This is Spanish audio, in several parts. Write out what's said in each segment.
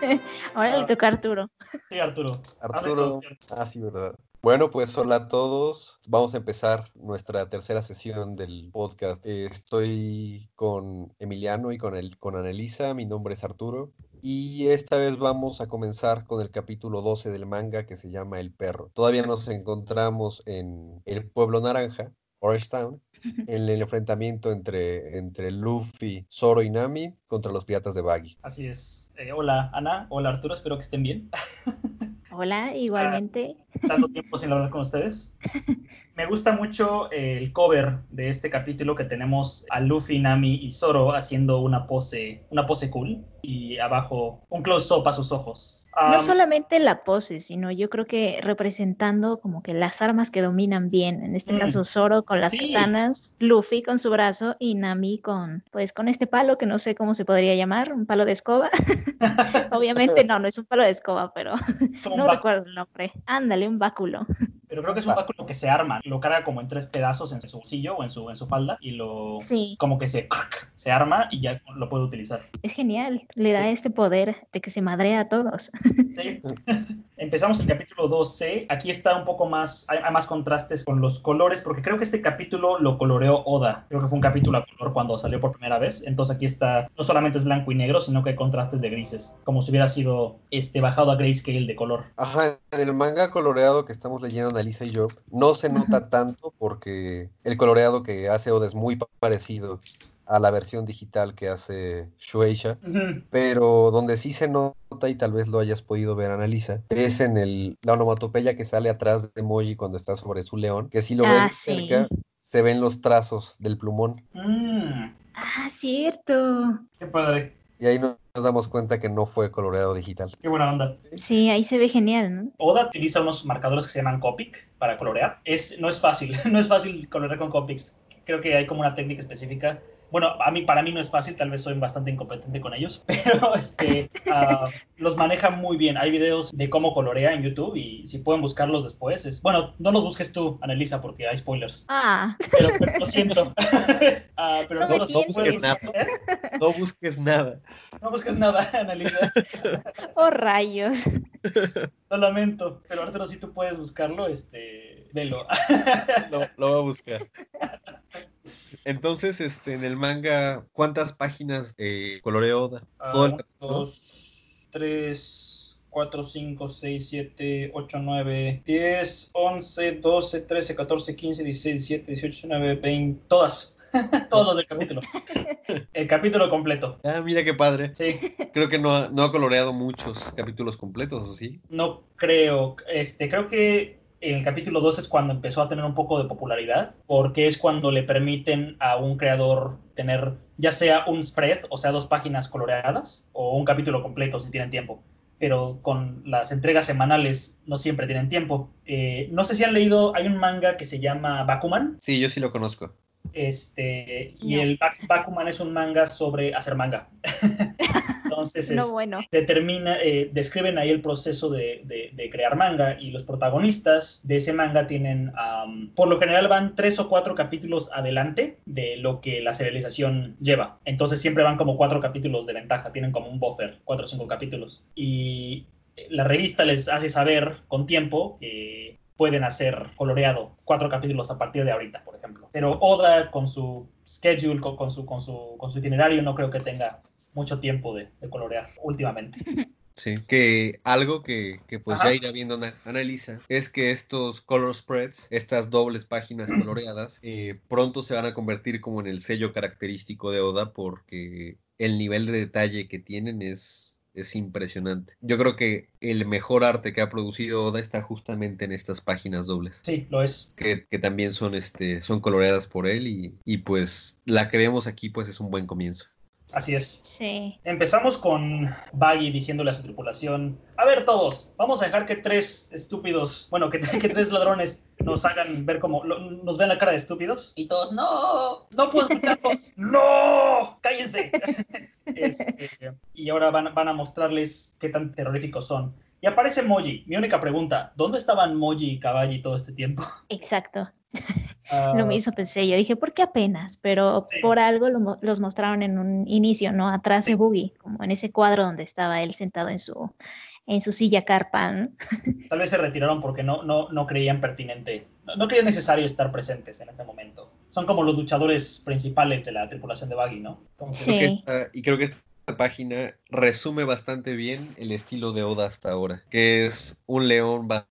Ahora le toca a Arturo. Sí, Arturo. Arturo. Ah, sí, verdad. Bueno, pues hola a todos. Vamos a empezar nuestra tercera sesión del podcast. Eh, Estoy con Emiliano y con, el, con Anelisa. Mi nombre es Arturo. Y esta vez vamos a comenzar con el capítulo 12 del manga que se llama El Perro. Todavía nos encontramos en el Pueblo Naranja, Orange Town, en el enfrentamiento entre, entre Luffy, Zoro y Nami contra los piratas de Baggy. Así es. Eh, hola, Ana. Hola, Arturo. Espero que estén bien. Hola, igualmente. Tanto tiempo sin hablar con ustedes. Me gusta mucho el cover de este capítulo que tenemos a Luffy, Nami y Zoro haciendo una pose, una pose cool y abajo un close-up a sus ojos. No Um, solamente la pose, sino yo creo que representando como que las armas que dominan bien. En este Mm. caso, Zoro con las Sí. katanas, Luffy con su brazo y Nami con, pues, con este palo que no sé cómo se podría llamar, un palo de escoba. Obviamente no, no es un palo de escoba, pero no recuerdo el nombre. Ándale, un báculo. Pero creo que es un báculo que se arma, lo carga como en tres pedazos en su bolsillo o en su, en su falda y lo Sí, como que se, se arma y ya lo puede utilizar. es genial. Le da este poder de que se madrea a todos. Sí. Empezamos el capítulo 12. Aquí está un poco más, hay, hay más contrastes con los colores, porque creo que este capítulo lo coloreó Oda. Creo que fue un capítulo a color cuando salió por primera vez. Entonces aquí está, no solamente es blanco y negro, sino que hay contrastes de grises, como si hubiera sido este, bajado a grayscale de color. Ajá, en el manga coloreado que estamos leyendo Analisa y yo, no se nota tanto porque el coloreado que hace Oda es muy pa- parecido a la versión digital que hace Shueisha, pero donde sí se nota y tal vez lo hayas podido ver Analisa, es en el, la onomatopeya que sale atrás de Emoji cuando está sobre su león, que si lo Ah, ves sí. cerca se ven los trazos del plumón. Mm, Ah, cierto. qué padre, y ahí nos damos cuenta que no fue coloreado digital. qué buena onda. Sí, ahí se ve genial, ¿no? Oda utiliza unos marcadores que se llaman Copic para colorear. Es, no es fácil, no es fácil colorear con Copics. Creo que hay como una técnica específica. Bueno, a mí, para mí no es fácil, tal vez soy bastante incompetente con ellos, pero este, ah, los maneja muy bien. Hay videos de cómo colorea en YouTube y si pueden buscarlos después. Es, bueno, no los busques tú, Anelisa, porque hay spoilers. Ah, Pero, pero lo siento. Ah, pero No los puedes- nada. ¿Eh? No busques nada. No busques nada, Anelisa. oh rayos. Lo lamento. Pero Arturo, si tú puedes buscarlo, este, velo. Lo, lo voy a buscar. Entonces, este, en el manga, ¿cuántas páginas eh, coloreó Oda? Todo el 1, capítulo. 2, 3, 4, 5, 6, 7, 8, 9, 10, 11, 12, 13, 14, 15, 16, 17, 18, 19, 20, todas. Todos los del capítulo. El capítulo completo. Ah, mira qué padre. Sí, Creo que no ha, no ha coloreado muchos capítulos completos, ¿o sí? no creo. Este, creo que en el capítulo 2 es cuando empezó a tener un poco de popularidad, porque es cuando le permiten a un creador tener ya sea un spread, o sea, dos páginas coloreadas, o un capítulo completo si tienen tiempo. Pero con las entregas semanales no siempre tienen tiempo. Eh, no sé si han leído, hay un manga que se llama Bakuman, Sí, yo sí lo conozco. Este, y el Bak- Bakuman es un manga sobre hacer manga. Entonces, No, es- bueno. determina, eh, describen ahí el proceso de, de- de crear manga y los protagonistas de ese manga tienen, por lo general van tres o cuatro capítulos adelante de lo que la serialización lleva. Entonces siempre van como cuatro capítulos de ventaja, tienen como un buffer, cuatro o cinco capítulos. Y la revista les hace saber con tiempo que pueden hacer coloreado cuatro capítulos a partir de ahorita, por ejemplo. Pero Oda con su schedule, con, con su, con, su, con su itinerario, no creo que tenga mucho tiempo de, de colorear últimamente. Sí. Que algo que, que pues Ajá. ya irá viendo Ana- Analisa es que estos color spreads, estas dobles páginas coloreadas, eh, pronto se van a convertir como en el sello característico de Oda porque el nivel de detalle que tienen es es impresionante. Yo creo que el mejor arte que ha producido Oda está justamente en estas páginas dobles. Sí, lo es. Que, que también son, este, son coloreadas por él y, y pues la que vemos aquí pues es un buen comienzo. Así es. Sí. Empezamos con Baggy diciéndole a su tripulación, a ver todos, vamos a dejar que tres estúpidos, bueno, que, que tres ladrones nos hagan ver como, lo- nos vean la cara de estúpidos. Y todos, no, no puedo escucharlos, no, cállense. Este, y ahora van, van a mostrarles qué tan terroríficos son. Y aparece Moji. Mi única pregunta, ¿dónde estaban Moji y Caballi todo este tiempo? Exacto. Lo mismo pensé, yo dije, ¿por qué apenas? Pero Sí. por algo lo- los mostraron en un inicio, ¿no? Atrás de Boogie, como en ese cuadro donde estaba él sentado en su, en su silla carpa, ¿no? Tal vez se retiraron porque no, no, no creían pertinente, no, no creían necesario estar presentes en ese momento. Son como los luchadores principales de la tripulación de Baggy, ¿no? Sí. Creo que esta- y creo que esta página resume bastante bien el estilo de Oda hasta ahora, que es un león bastante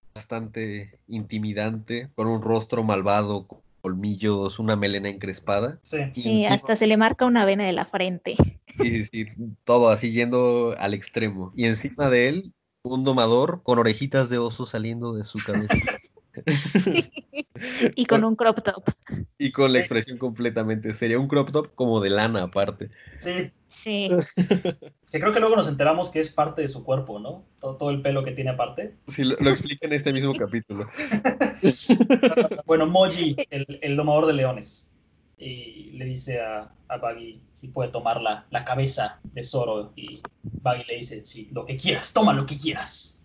intimidante, con un rostro malvado, con colmillos, una melena encrespada. sí. y Sí, encima- hasta se le marca una vena de la frente. Sí, sí, sí, todo así yendo al extremo. Y encima de él, un domador con orejitas de oso saliendo de su cabeza. Y con un crop top. Y con la expresión completamente seria. Un crop top como de lana aparte. Sí, Sí, que creo que luego nos enteramos que es parte de su cuerpo, ¿no? Todo, todo el pelo que tiene aparte. Sí, lo, lo explica en este mismo capítulo. Bueno, Moji, el, el domador de leones, y le dice a, a Baggy si puede tomar la, la cabeza de Zoro. Y Baggy le dice, sí, lo que quieras, toma lo que quieras.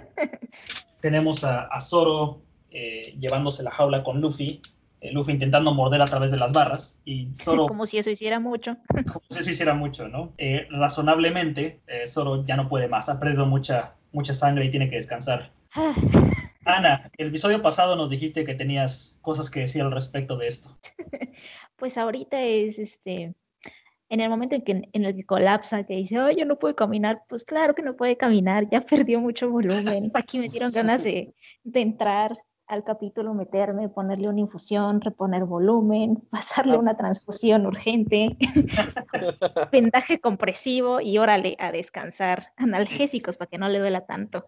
Tenemos a, a Zoro eh, llevándose la jaula con Luffy. eh, Luffy intentando morder a través de las barras. Y Zoro, como si eso hiciera mucho. como si eso hiciera mucho, ¿no? Eh, razonablemente, Zoro ya no puede más. Ha perdido mucha, mucha sangre y tiene que descansar. Ana, el episodio pasado nos dijiste que tenías cosas que decir al respecto de esto. Pues ahorita es este, en el momento en, que, en el que colapsa, que dice, oh, yo no puedo caminar, pues claro que no puede caminar, ya perdió mucho volumen. Aquí me dieron ganas de, de entrar al capítulo, meterme, ponerle una infusión, reponer volumen, pasarle una transfusión urgente, vendaje compresivo y órale a descansar, analgésicos para que no le duela tanto.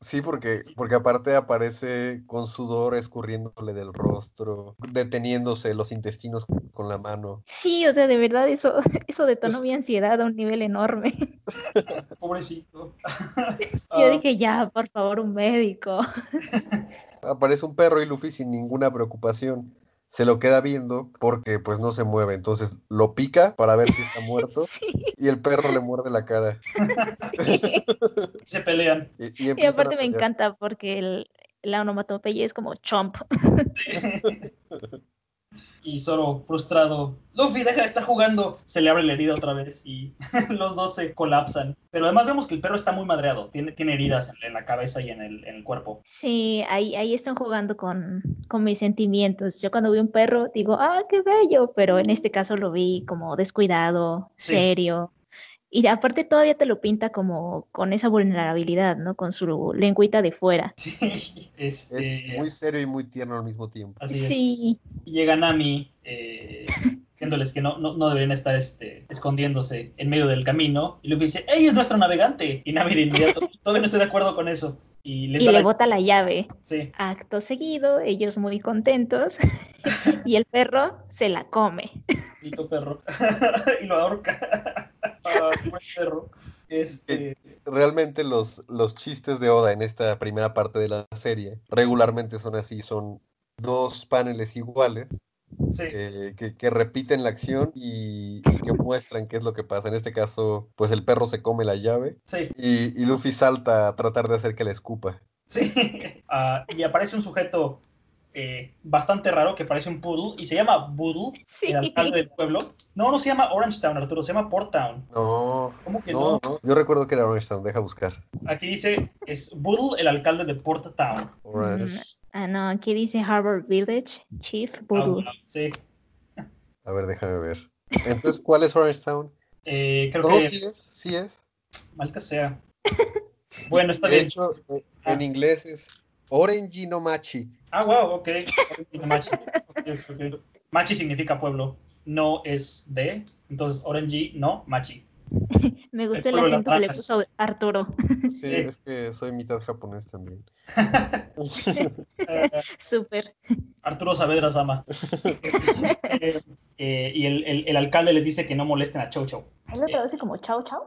Sí, porque, porque aparte aparece con sudor escurriéndole del rostro, deteniéndose los intestinos con la mano. Sí, o sea, de verdad eso, eso detonó mi ansiedad a un nivel enorme. Pobrecito. Yo Ah, dije, ya, por favor, un médico. Aparece un perro y Luffy sin ninguna preocupación. Se lo queda viendo porque pues no se mueve. Entonces lo pica para ver si está muerto Sí, y el perro le muerde la cara. sí. se pelean. Y, aparte me encanta porque el, la onomatopeya es como chomp. y Zoro, frustrado, Luffy, deja de estar jugando. Se le abre la herida otra vez y los dos se colapsan. Pero además vemos que el perro está muy madreado. Tiene, tiene heridas en, en la cabeza y en el, en el cuerpo. Sí, ahí, ahí están jugando con, con mis sentimientos. Yo cuando vi un perro digo, ah, qué bello, pero en este caso lo vi como descuidado, Sí. serio. Y aparte todavía te lo pinta como con esa vulnerabilidad, ¿no? Con su lengüita de fuera. Sí, este, Es muy serio y muy tierno al mismo tiempo. así es. Sí, llega Nami eh, diciéndoles que no, no, no deberían estar este, escondiéndose en medio del camino. Y Luffy dice, ¡Ella es nuestra navegante! Y Nami de inmediato, todavía no estoy de acuerdo con eso. Y les y da le la- bota la llave. Sí, Acto seguido, ellos muy contentos y el perro se la come. Tito perro. y lo ahorca. Ah, buen perro. Este, Realmente los, los chistes de Oda en esta primera parte de la serie regularmente son así, son dos paneles iguales sí, eh, que, que repiten la acción y, y que muestran qué es lo que pasa. En este caso, pues el perro se come la llave sí, y, y Luffy salta a tratar de hacer que la escupa. sí. Ah, y aparece un sujeto eh, bastante raro que parece un poodle y se llama Boodle, Sí. el alcalde del pueblo. No, no se llama Orange Town, Arturo, se llama Port Town. No, ¿Cómo que no, no? no. Yo recuerdo que era Orange Town, deja buscar. Aquí dice, es Boodle, el alcalde de Port Town. Orange. Ah, no, aquí dice Harvard Village, Chief Ah, Voodoo. bueno, sí. A ver, déjame ver. Entonces, ¿cuál es Orange Town? Eh, creo No, que... sí es, sí es. Malta sea. Bueno, está De bien. hecho, eh, Ah. en inglés es Orange no Machi. Ah, wow, ok. Machi. Ok, ok. Machi significa pueblo. No es de. Entonces, Orange, no, Machi. Me gustó el acento que le puso Arturo. Sí, Sí. es que soy mitad japonés también. Eh, Súper. Arturo Saavedra Sama. Eh, eh, y el, el- el alcalde les dice que no molesten a Chow Chow. Ahí lo traduce como chau chau.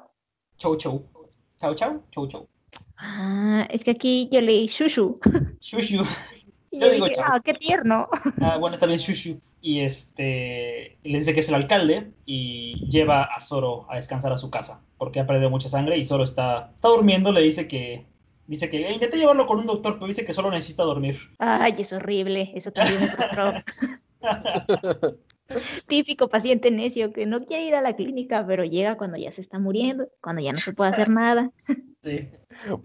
Chow Chow. Chow Chow, Chow Chow. Ah, es que aquí yo leí shushu. Shushu. Y Yo yo digo dije, ah, qué tierno. Ah, bueno, está bien Shushu. Y este le dice que es el alcalde y lleva a Zoro a descansar a su casa porque ha perdido mucha sangre y Zoro está, está durmiendo. Le dice que, Dice que intenté llevarlo con un doctor, pero dice que solo necesita dormir. Ay, es horrible. Eso también me frustró. Típico paciente necio que no quiere ir a la clínica, pero llega cuando ya se está muriendo, cuando ya no se puede hacer nada. Sí.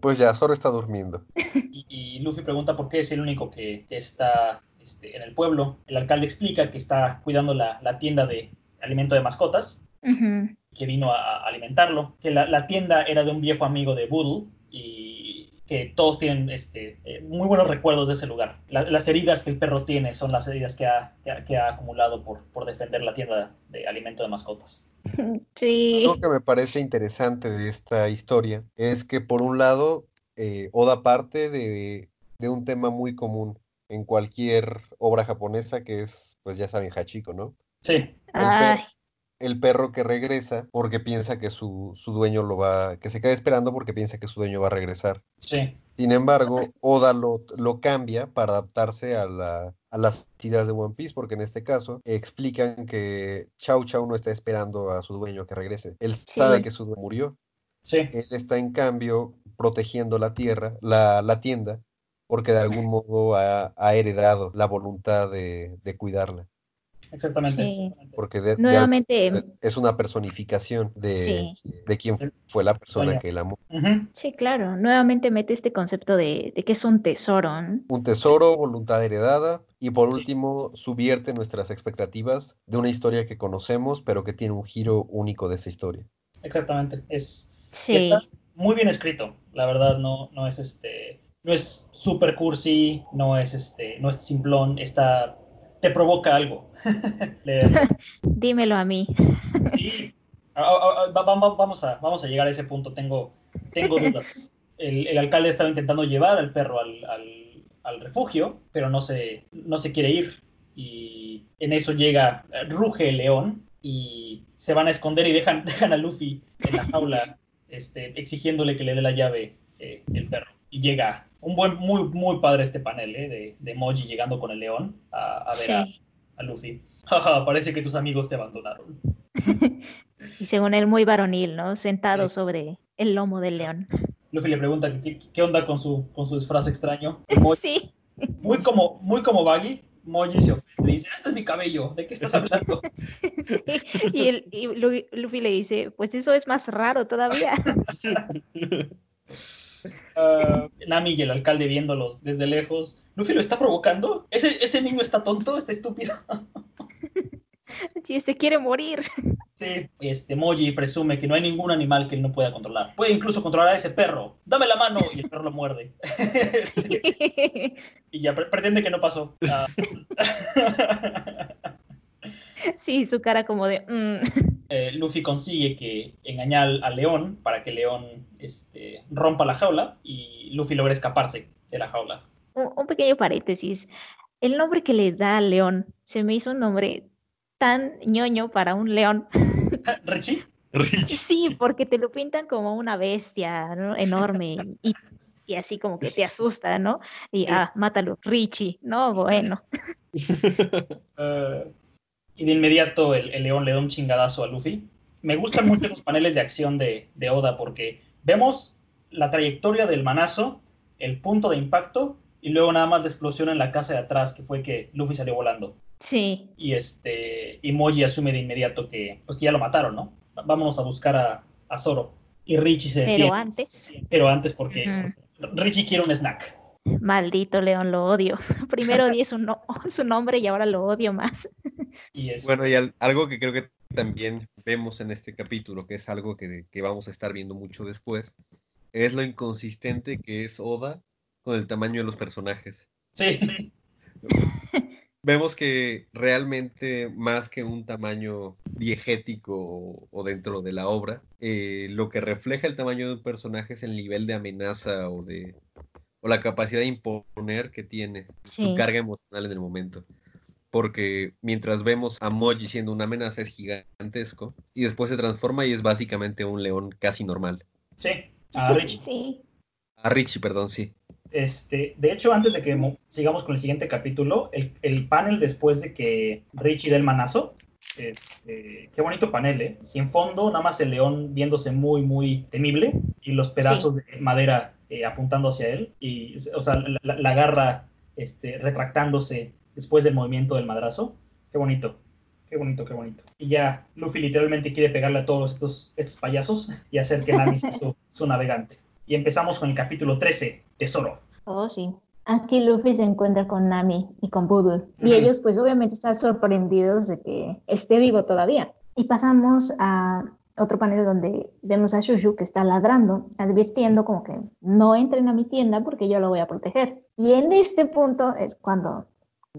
Pues ya, Zoro está durmiendo. Y, y Luffy pregunta por qué es el único que, que está este, en el pueblo. El alcalde explica que está cuidando la, la tienda de alimento de mascotas, que vino a, a alimentarlo, que la, la tienda era de un viejo amigo de Boodle y que todos tienen este, eh, muy buenos recuerdos de ese lugar. La- las heridas que el perro tiene son las heridas que ha, que ha, que ha acumulado por, por defender la tienda de alimento de mascotas. Sí. Lo que me parece interesante de esta historia es que por un lado, eh, Oda parte de, de un tema muy común en cualquier obra japonesa que es, pues ya saben, Hachiko, ¿no? Sí, El, Ay, per- el perro que regresa porque piensa que su, su dueño lo va, que se queda esperando porque piensa que su dueño va a regresar. sí, Sin embargo, Oda lo, lo cambia para adaptarse a, la- a las ideas de One Piece, porque en este caso explican que Chau Chau no está esperando a su dueño que regrese. Él sabe que su dueño murió. Sí, Él está en cambio protegiendo la tierra, la, la tienda, porque de algún modo ha, ha heredado la voluntad de, de cuidarla. exactamente. Sí. Porque de- nuevamente, algún- es una personificación de, sí, de quién fue la persona que él amó. Sí, claro, nuevamente mete este concepto de, de que es un tesoro. ¿no? Un tesoro, voluntad heredada, y por Sí. último, subvierte nuestras expectativas de una historia que conocemos, pero que tiene un giro único de esa historia. Exactamente. Es Sí, está muy bien escrito. La verdad, no, no es este. No es super cursi, no es este, no es simplón, está. te provoca algo. Dímelo a mí. Sí. Va- va- vamos, a, vamos a llegar a ese punto, tengo, tengo dudas. El, el alcalde estaba intentando llevar al perro al, al- al refugio, pero no se, no se quiere ir. Y en eso llega, ruge el león y se van a esconder y dejan, dejan a Luffy en la jaula este, exigiéndole que le dé la llave eh, el perro. Y llega un buen, muy, muy padre este panel eh, de, de Moji llegando con el león a, a ver a, Sí. a Luffy. Parece que tus amigos te abandonaron. Y según él, muy varonil, ¿no? Sentado Sí. sobre el lomo del león. Luffy le pregunta qué, qué onda con su, con su disfraz extraño. Moji- Sí, muy como, muy como Baggy, Moji se ofende y dice, este es mi cabello, ¿de qué estás hablando? sí. Y, el- y Lu- Luffy le dice, pues eso es más raro todavía. Ah, Nami y el alcalde viéndolos desde lejos. ¿Luffy lo está provocando? ¿Ese, ese niño está tonto? ¿Está estúpido? Sí, se quiere morir. Sí. Este, Moji presume que no hay ningún animal que él no pueda controlar. Puede incluso controlar a ese perro. Dame la mano y el perro lo muerde. Este, y ya pre- pretende que no pasó. Ah. Sí, su cara como de... "Mm". eh, Luffy consigue que engañar al, al león para que el león este, rompa la jaula y Luffy logra escaparse de la jaula. Un, un pequeño paréntesis. El nombre que le da al león se me hizo un nombre tan ñoño para un león. Richie, Rich. Sí, porque te lo pintan como una bestia ¿no? enorme y, y así como que te asusta, ¿no? Y, Sí. ah, mátalo, Richie. No, bueno. eh, y de inmediato el, el león le da un chingadazo a Luffy. Me gustan mucho los paneles de acción de, de Oda porque vemos la trayectoria del manazo, el punto de impacto y luego nada más la explosión en la casa de atrás que fue que Luffy salió volando. Sí, y este y Moji asume de inmediato que pues que ya lo mataron, ¿no? Vámonos a buscar a, a Zoro. Y Richie se detiene. pero antes, Pero antes porque. Richie quiere un snack. maldito león, lo odio. Primero odié su, no- su nombre y ahora lo odio más. Y es Bueno, y al- algo que creo que también vemos en este capítulo, que es algo que, que vamos a estar viendo mucho después, es lo inconsistente que es Oda con el tamaño de los personajes. sí, Vemos que realmente más que un tamaño diegético o, o dentro de la obra, eh, lo que refleja el tamaño de un personaje es el nivel de amenaza o de o la capacidad de imponer que tiene Sí. su carga emocional en el momento. Porque mientras vemos a Moji siendo una amenaza es gigantesco y después se transforma y es básicamente un león casi normal. sí, a Richie. Sí, A Richie, perdón, sí. Este, de hecho, antes de que mo- sigamos con el siguiente capítulo, el, el panel después de que Richie dé el manazo, este, qué bonito panel, ¿eh? Sin fondo, nada más el león viéndose muy, muy temible y los pedazos de madera eh, apuntando hacia él y, o sea, la, la agarra este, retractándose después del movimiento del madrazo. Qué bonito, qué bonito, qué bonito. Y ya Luffy literalmente quiere pegarle a todos estos, estos payasos y hacer que Nami sea su, su navegante. Y empezamos con el capítulo 13, Tesoro. Oh, sí. Aquí Luffy se encuentra con Nami y con Boodle. Y ellos pues obviamente están sorprendidos de que esté vivo todavía. Y pasamos a otro panel donde vemos a Shushu que está ladrando, advirtiendo como que no entren a mi tienda porque yo lo voy a proteger. Y en este punto es cuando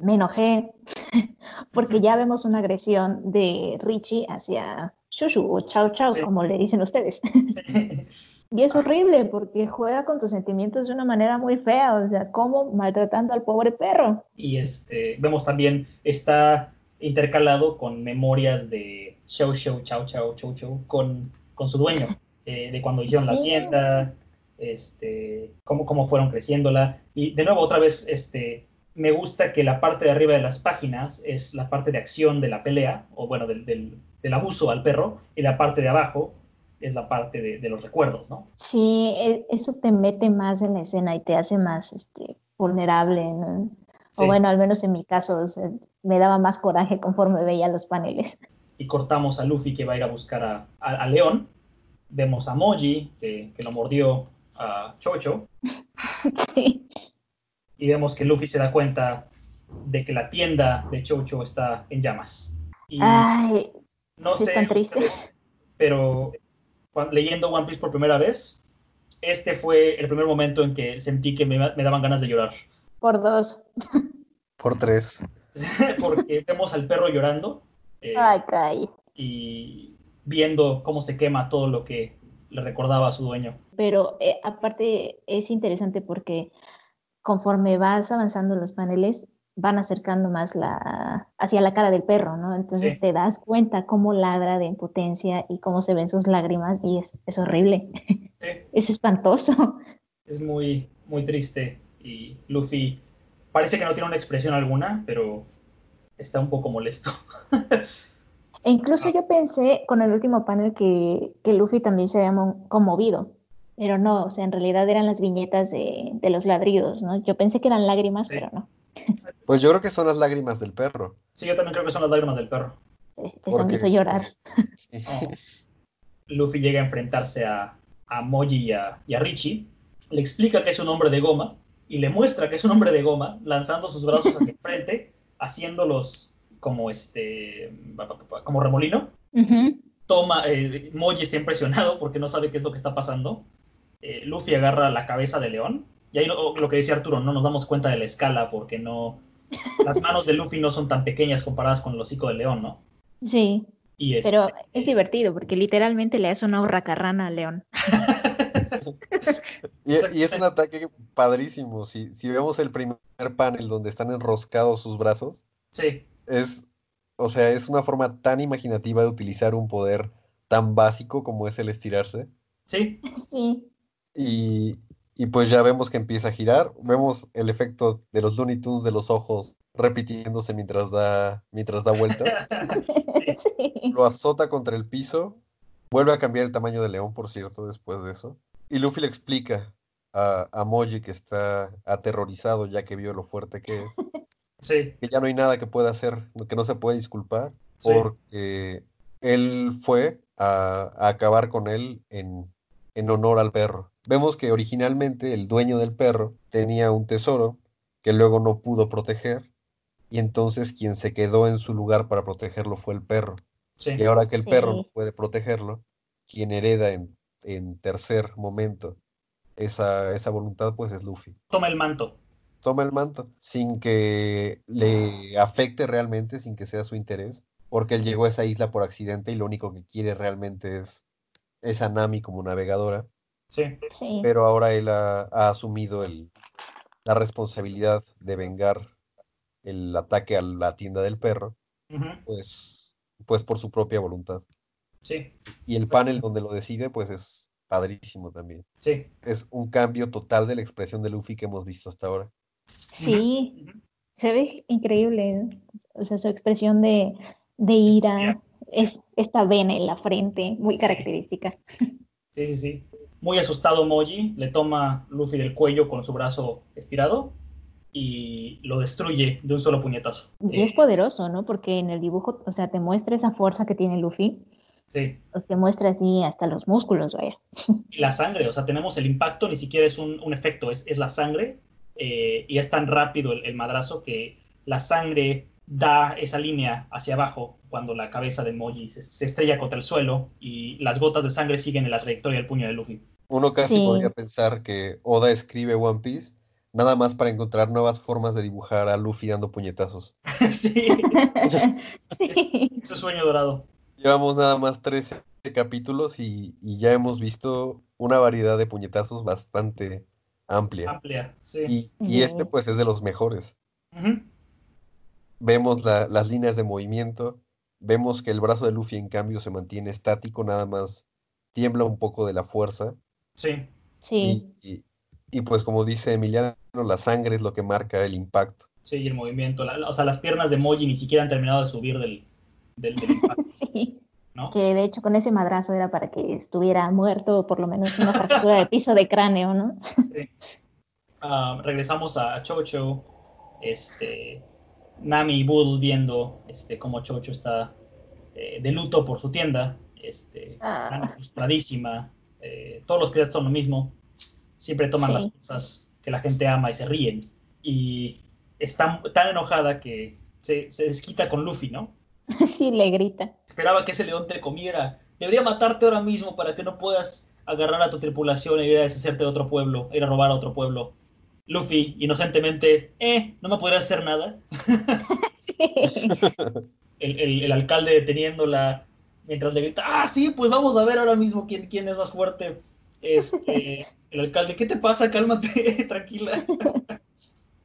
me enojé porque ya vemos una agresión de Richie hacia Shushu o Chao Chao, Sí. como le dicen ustedes. Y es horrible porque juega con tus sentimientos de una manera muy fea, o sea, como maltratando al pobre perro. y este, vemos también, está intercalado con memorias de Show Show, Chao Chao, Chou Chou, con, con su dueño, eh, de cuando hicieron la Sí. tienda, este, cómo, cómo fueron creciéndola. Y de nuevo, otra vez, este, me gusta que la parte de arriba de las páginas es la parte de acción de la pelea, o bueno, del, del, del abuso al perro, y la parte de abajo es la parte de, de los recuerdos, ¿no? Sí, e- eso te mete más en la escena y te hace más este, vulnerable, ¿no? O Sí. bueno, al menos en mi caso, o sea, me daba más coraje conforme veía los paneles. y cortamos a Luffy que va a ir a buscar a, a- a León. Vemos a Moji, que, que lo mordió a Chocho, Sí, y vemos que Luffy se da cuenta de que la tienda de Chocho está en llamas. Y ay, no sé, están tristes. pero leyendo One Piece por primera vez, este fue el primer momento en que sentí que me, me daban ganas de llorar. Por dos. Por tres. Porque vemos al perro llorando eh, Ay, caray. y viendo cómo se quema todo lo que le recordaba a su dueño. Pero eh, aparte es interesante porque conforme vas avanzando los paneles, van acercando más la, hacia la cara del perro, ¿no? Entonces Sí. te das cuenta cómo ladra de impotencia y cómo se ven sus lágrimas y es, es horrible, Sí. es espantoso. es muy, muy triste y Luffy parece que no tiene una expresión alguna, pero está un poco molesto. E incluso yo pensé con el último panel que, que Luffy también se había mo- conmovido, pero no, o sea, en realidad eran las viñetas de, de los ladridos, ¿no? Yo pensé que eran lágrimas, Sí. pero no. Pues yo creo que son las lágrimas del perro. Sí, yo también creo que son las lágrimas del perro. Eh, Eso Porque- me hizo llorar. Sí. No. Luffy llega a enfrentarse a, a Moji y a, y a Richie, le explica que es un hombre de goma y le muestra que es un hombre de goma, lanzando sus brazos hacia enfrente, haciéndolos como este como remolino. Toma, eh, Moji está impresionado porque no sabe qué es lo que está pasando. Eh, Luffy agarra la cabeza de León. Y ahí lo, lo que decía Arturo, no nos damos cuenta de la escala porque no... Las manos de Luffy no son tan pequeñas comparadas con el hocico de León, ¿no? Sí, Y este, pero es divertido porque literalmente le hace una hurracarrana al león. Y, y es un ataque padrísimo. Si, si vemos el primer panel donde están enroscados sus brazos, Sí, es, o sea, es una forma tan imaginativa de utilizar un poder tan básico como es el estirarse. sí, Sí, Y, y pues ya vemos que empieza a girar. Vemos el efecto de los Looney Tunes de los ojos repitiéndose mientras da, mientras da vueltas. sí. Lo azota contra el piso. Vuelve a cambiar el tamaño del león, por cierto, después de eso. Y Luffy le explica a, a Moji que está aterrorizado ya que vio lo fuerte que es. sí, Que ya no hay nada que pueda hacer, que no se puede disculpar. sí. Porque él fue a, a acabar con él en, en honor al perro. Vemos que originalmente el dueño del perro tenía un tesoro que luego no pudo proteger. Y entonces quien se quedó en su lugar para protegerlo fue el perro. sí. Y ahora que el perro no puede protegerlo, quien hereda en, en tercer momento esa, esa voluntad, pues es Luffy. Toma el manto. Toma el manto sin que le afecte realmente, sin que sea su interés, porque él llegó a esa isla por accidente y lo único que quiere realmente es, es a Nami como navegadora, Sí, Sí. pero ahora él ha, ha asumido el, la responsabilidad de vengar el ataque a la tienda del perro, pues, pues por su propia voluntad. sí, Y el panel donde lo decide, pues es padrísimo también. sí. Es un cambio total de la expresión de Luffy que hemos visto hasta ahora. Sí, se ve increíble. ¿no? O sea, su expresión de, de ira, es esta vena en la frente, muy característica. Sí, sí, sí. Muy asustado Moji le toma Luffy del cuello con su brazo estirado y lo destruye de un solo puñetazo. Y es Eh, poderoso, ¿no? Porque en el dibujo, o sea, te muestra esa fuerza que tiene Luffy, sí. te muestra así hasta los músculos, vaya. Y la sangre, o sea, tenemos el impacto, ni siquiera es un, un efecto, es, es la sangre eh, y es tan rápido el, el madrazo que la sangre da esa línea hacia abajo cuando la cabeza de Moji se, se estrella contra el suelo y las gotas de sangre siguen en la trayectoria del puño de Luffy. Uno casi Sí. podría pensar que Oda escribe One Piece nada más para encontrar nuevas formas de dibujar a Luffy dando puñetazos. sí, sí. ese sueño dorado. Llevamos nada más 13 capítulos y, y ya hemos visto una variedad de puñetazos bastante amplia. Amplia, sí. Y, este pues es de los mejores. Ujú. Vemos la- las líneas de movimiento, vemos que el brazo de Luffy en cambio se mantiene estático, nada más tiembla un poco de la fuerza. Sí, Sí. Y, y- y, pues como dice Emiliano, la sangre es lo que marca el impacto. sí, y el movimiento. la- o sea, las piernas de Moji ni siquiera han terminado de subir del, del, del impacto, Sí. ¿no? Que de hecho con ese madrazo era para que estuviera muerto o por lo menos una fractura de piso de cráneo, ¿no? Ah, regresamos a Chocho, este, Nami y Bull viendo este, cómo Chocho está eh, de luto por su tienda, este, Ah. Nami frustradísima, eh, todos los piratas son lo mismo, siempre toman las cosas que la gente ama y se ríen, y está tan enojada que se, se desquita con Luffy, ¿no? Sí, le grita. Esperaba que ese león te comiera, debería matarte ahora mismo para que no puedas agarrar a tu tripulación e ir a deshacerte de otro pueblo, ir a robar a otro pueblo. Luffy, inocentemente, eh, no me podrías hacer nada. Sí. El, el- el alcalde deteniéndola mientras le grita, ah, sí, pues vamos a ver ahora mismo quién, quién es más fuerte. Este, el alcalde, ¿qué te pasa? Cálmate, tranquila.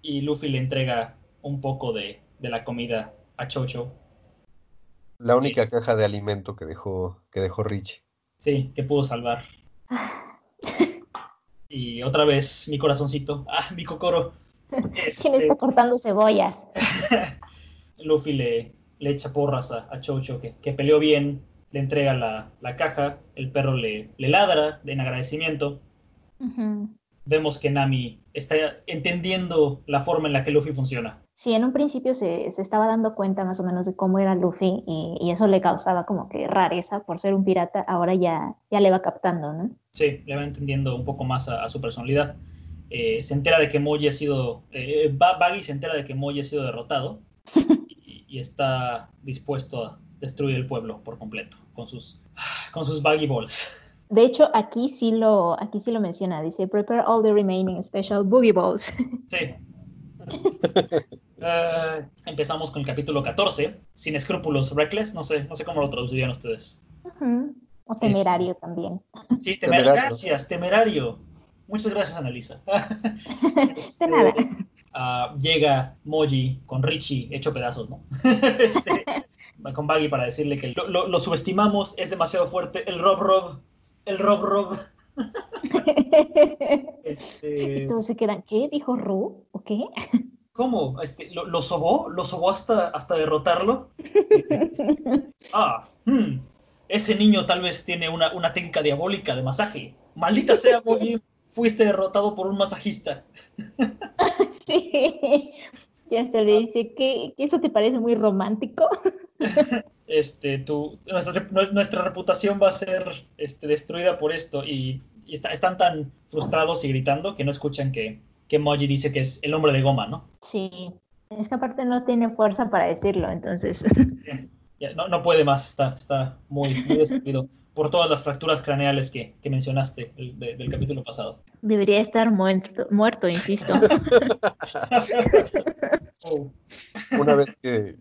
Y Luffy le entrega un poco de, de la comida a Chocho. La única caja de alimento que dejó, que dejó Rich. Sí, que pudo salvar. Y otra vez mi corazoncito, ah, mi cocoro. ¿Quién Este, está cortando cebollas? Luffy le, le echa porras a, a Chocho, que, que peleó bien, le entrega la, la caja, el perro le, le ladra en agradecimiento. Vemos que Nami está entendiendo la forma en la que Luffy funciona. Sí, en un principio se, se estaba dando cuenta más o menos de cómo era Luffy y, y eso le causaba como que rareza por ser un pirata, ahora ya, ya le va captando, ¿no? Sí, le va entendiendo un poco más a, a su personalidad. Eh, se entera de que Moji ha sido. Eh, Ba- Baggy se entera de que Moji ha sido derrotado y, y está dispuesto a destruir el pueblo por completo con sus, con sus Baggy Balls. De hecho, aquí sí lo, aquí sí lo menciona, dice, prepare all the remaining special boogie balls. Sí. Eh, empezamos con el capítulo 14, sin escrúpulos, reckless, no sé, no sé cómo lo traducirían ustedes. O temerario también. Sí, temer- Temerario. gracias, temerario. Muchas gracias, Annalisa. De nada. Ah, llega Moji con Richie hecho pedazos, ¿no? Este, con Baggy para decirle que lo, lo- lo subestimamos, es demasiado fuerte. El Rob Rob, el Rob Rob. Este, se quedan, ¿qué? ¿Dijo Ru? ¿O qué? ¿Cómo? Este, ¿lo, lo sobó? ¿Lo sobó hasta, hasta derrotarlo? Ah, hmm, ese niño tal vez tiene una, una técnica diabólica de masaje. Maldita sea, Moji, fuiste derrotado por un masajista. Sí. Ya se le dice que eso te parece muy romántico. este, tu, nuestra, nuestra reputación va a ser este, destruida por esto y, y está- están tan frustrados y gritando que no escuchan que, que Moji dice que es el hombre de goma, ¿no? Sí. Es que aparte no tiene fuerza para decirlo, entonces. Ya, no, no puede más, está, está muy, muy destruido por todas las fracturas craneales que, que mencionaste el- de- del capítulo pasado. Debería estar muerto, muerto insisto. Oh, Una vez que,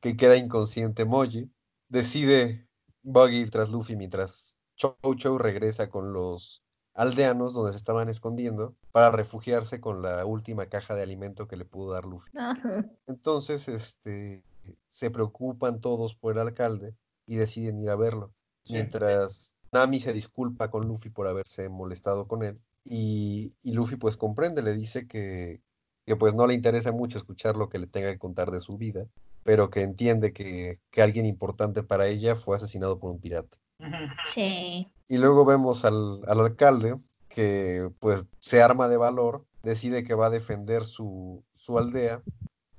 que queda inconsciente Moji, decide Buggy ir tras Luffy mientras Chow Chow regresa con los aldeanos donde se estaban escondiendo para refugiarse con la última caja de alimento que le pudo dar Luffy. Ajá. Entonces, este, se preocupan todos por el alcalde y deciden ir a verlo. Mientras Nami se disculpa con Luffy por haberse molestado con él. Y, y Luffy pues comprende, le dice que, que pues no le interesa mucho escuchar lo que le tenga que contar de su vida, pero que entiende que, que alguien importante para ella fue asesinado por un pirata. Sí. Y luego vemos al, al alcalde que pues se arma de valor, decide que va a defender su, su aldea,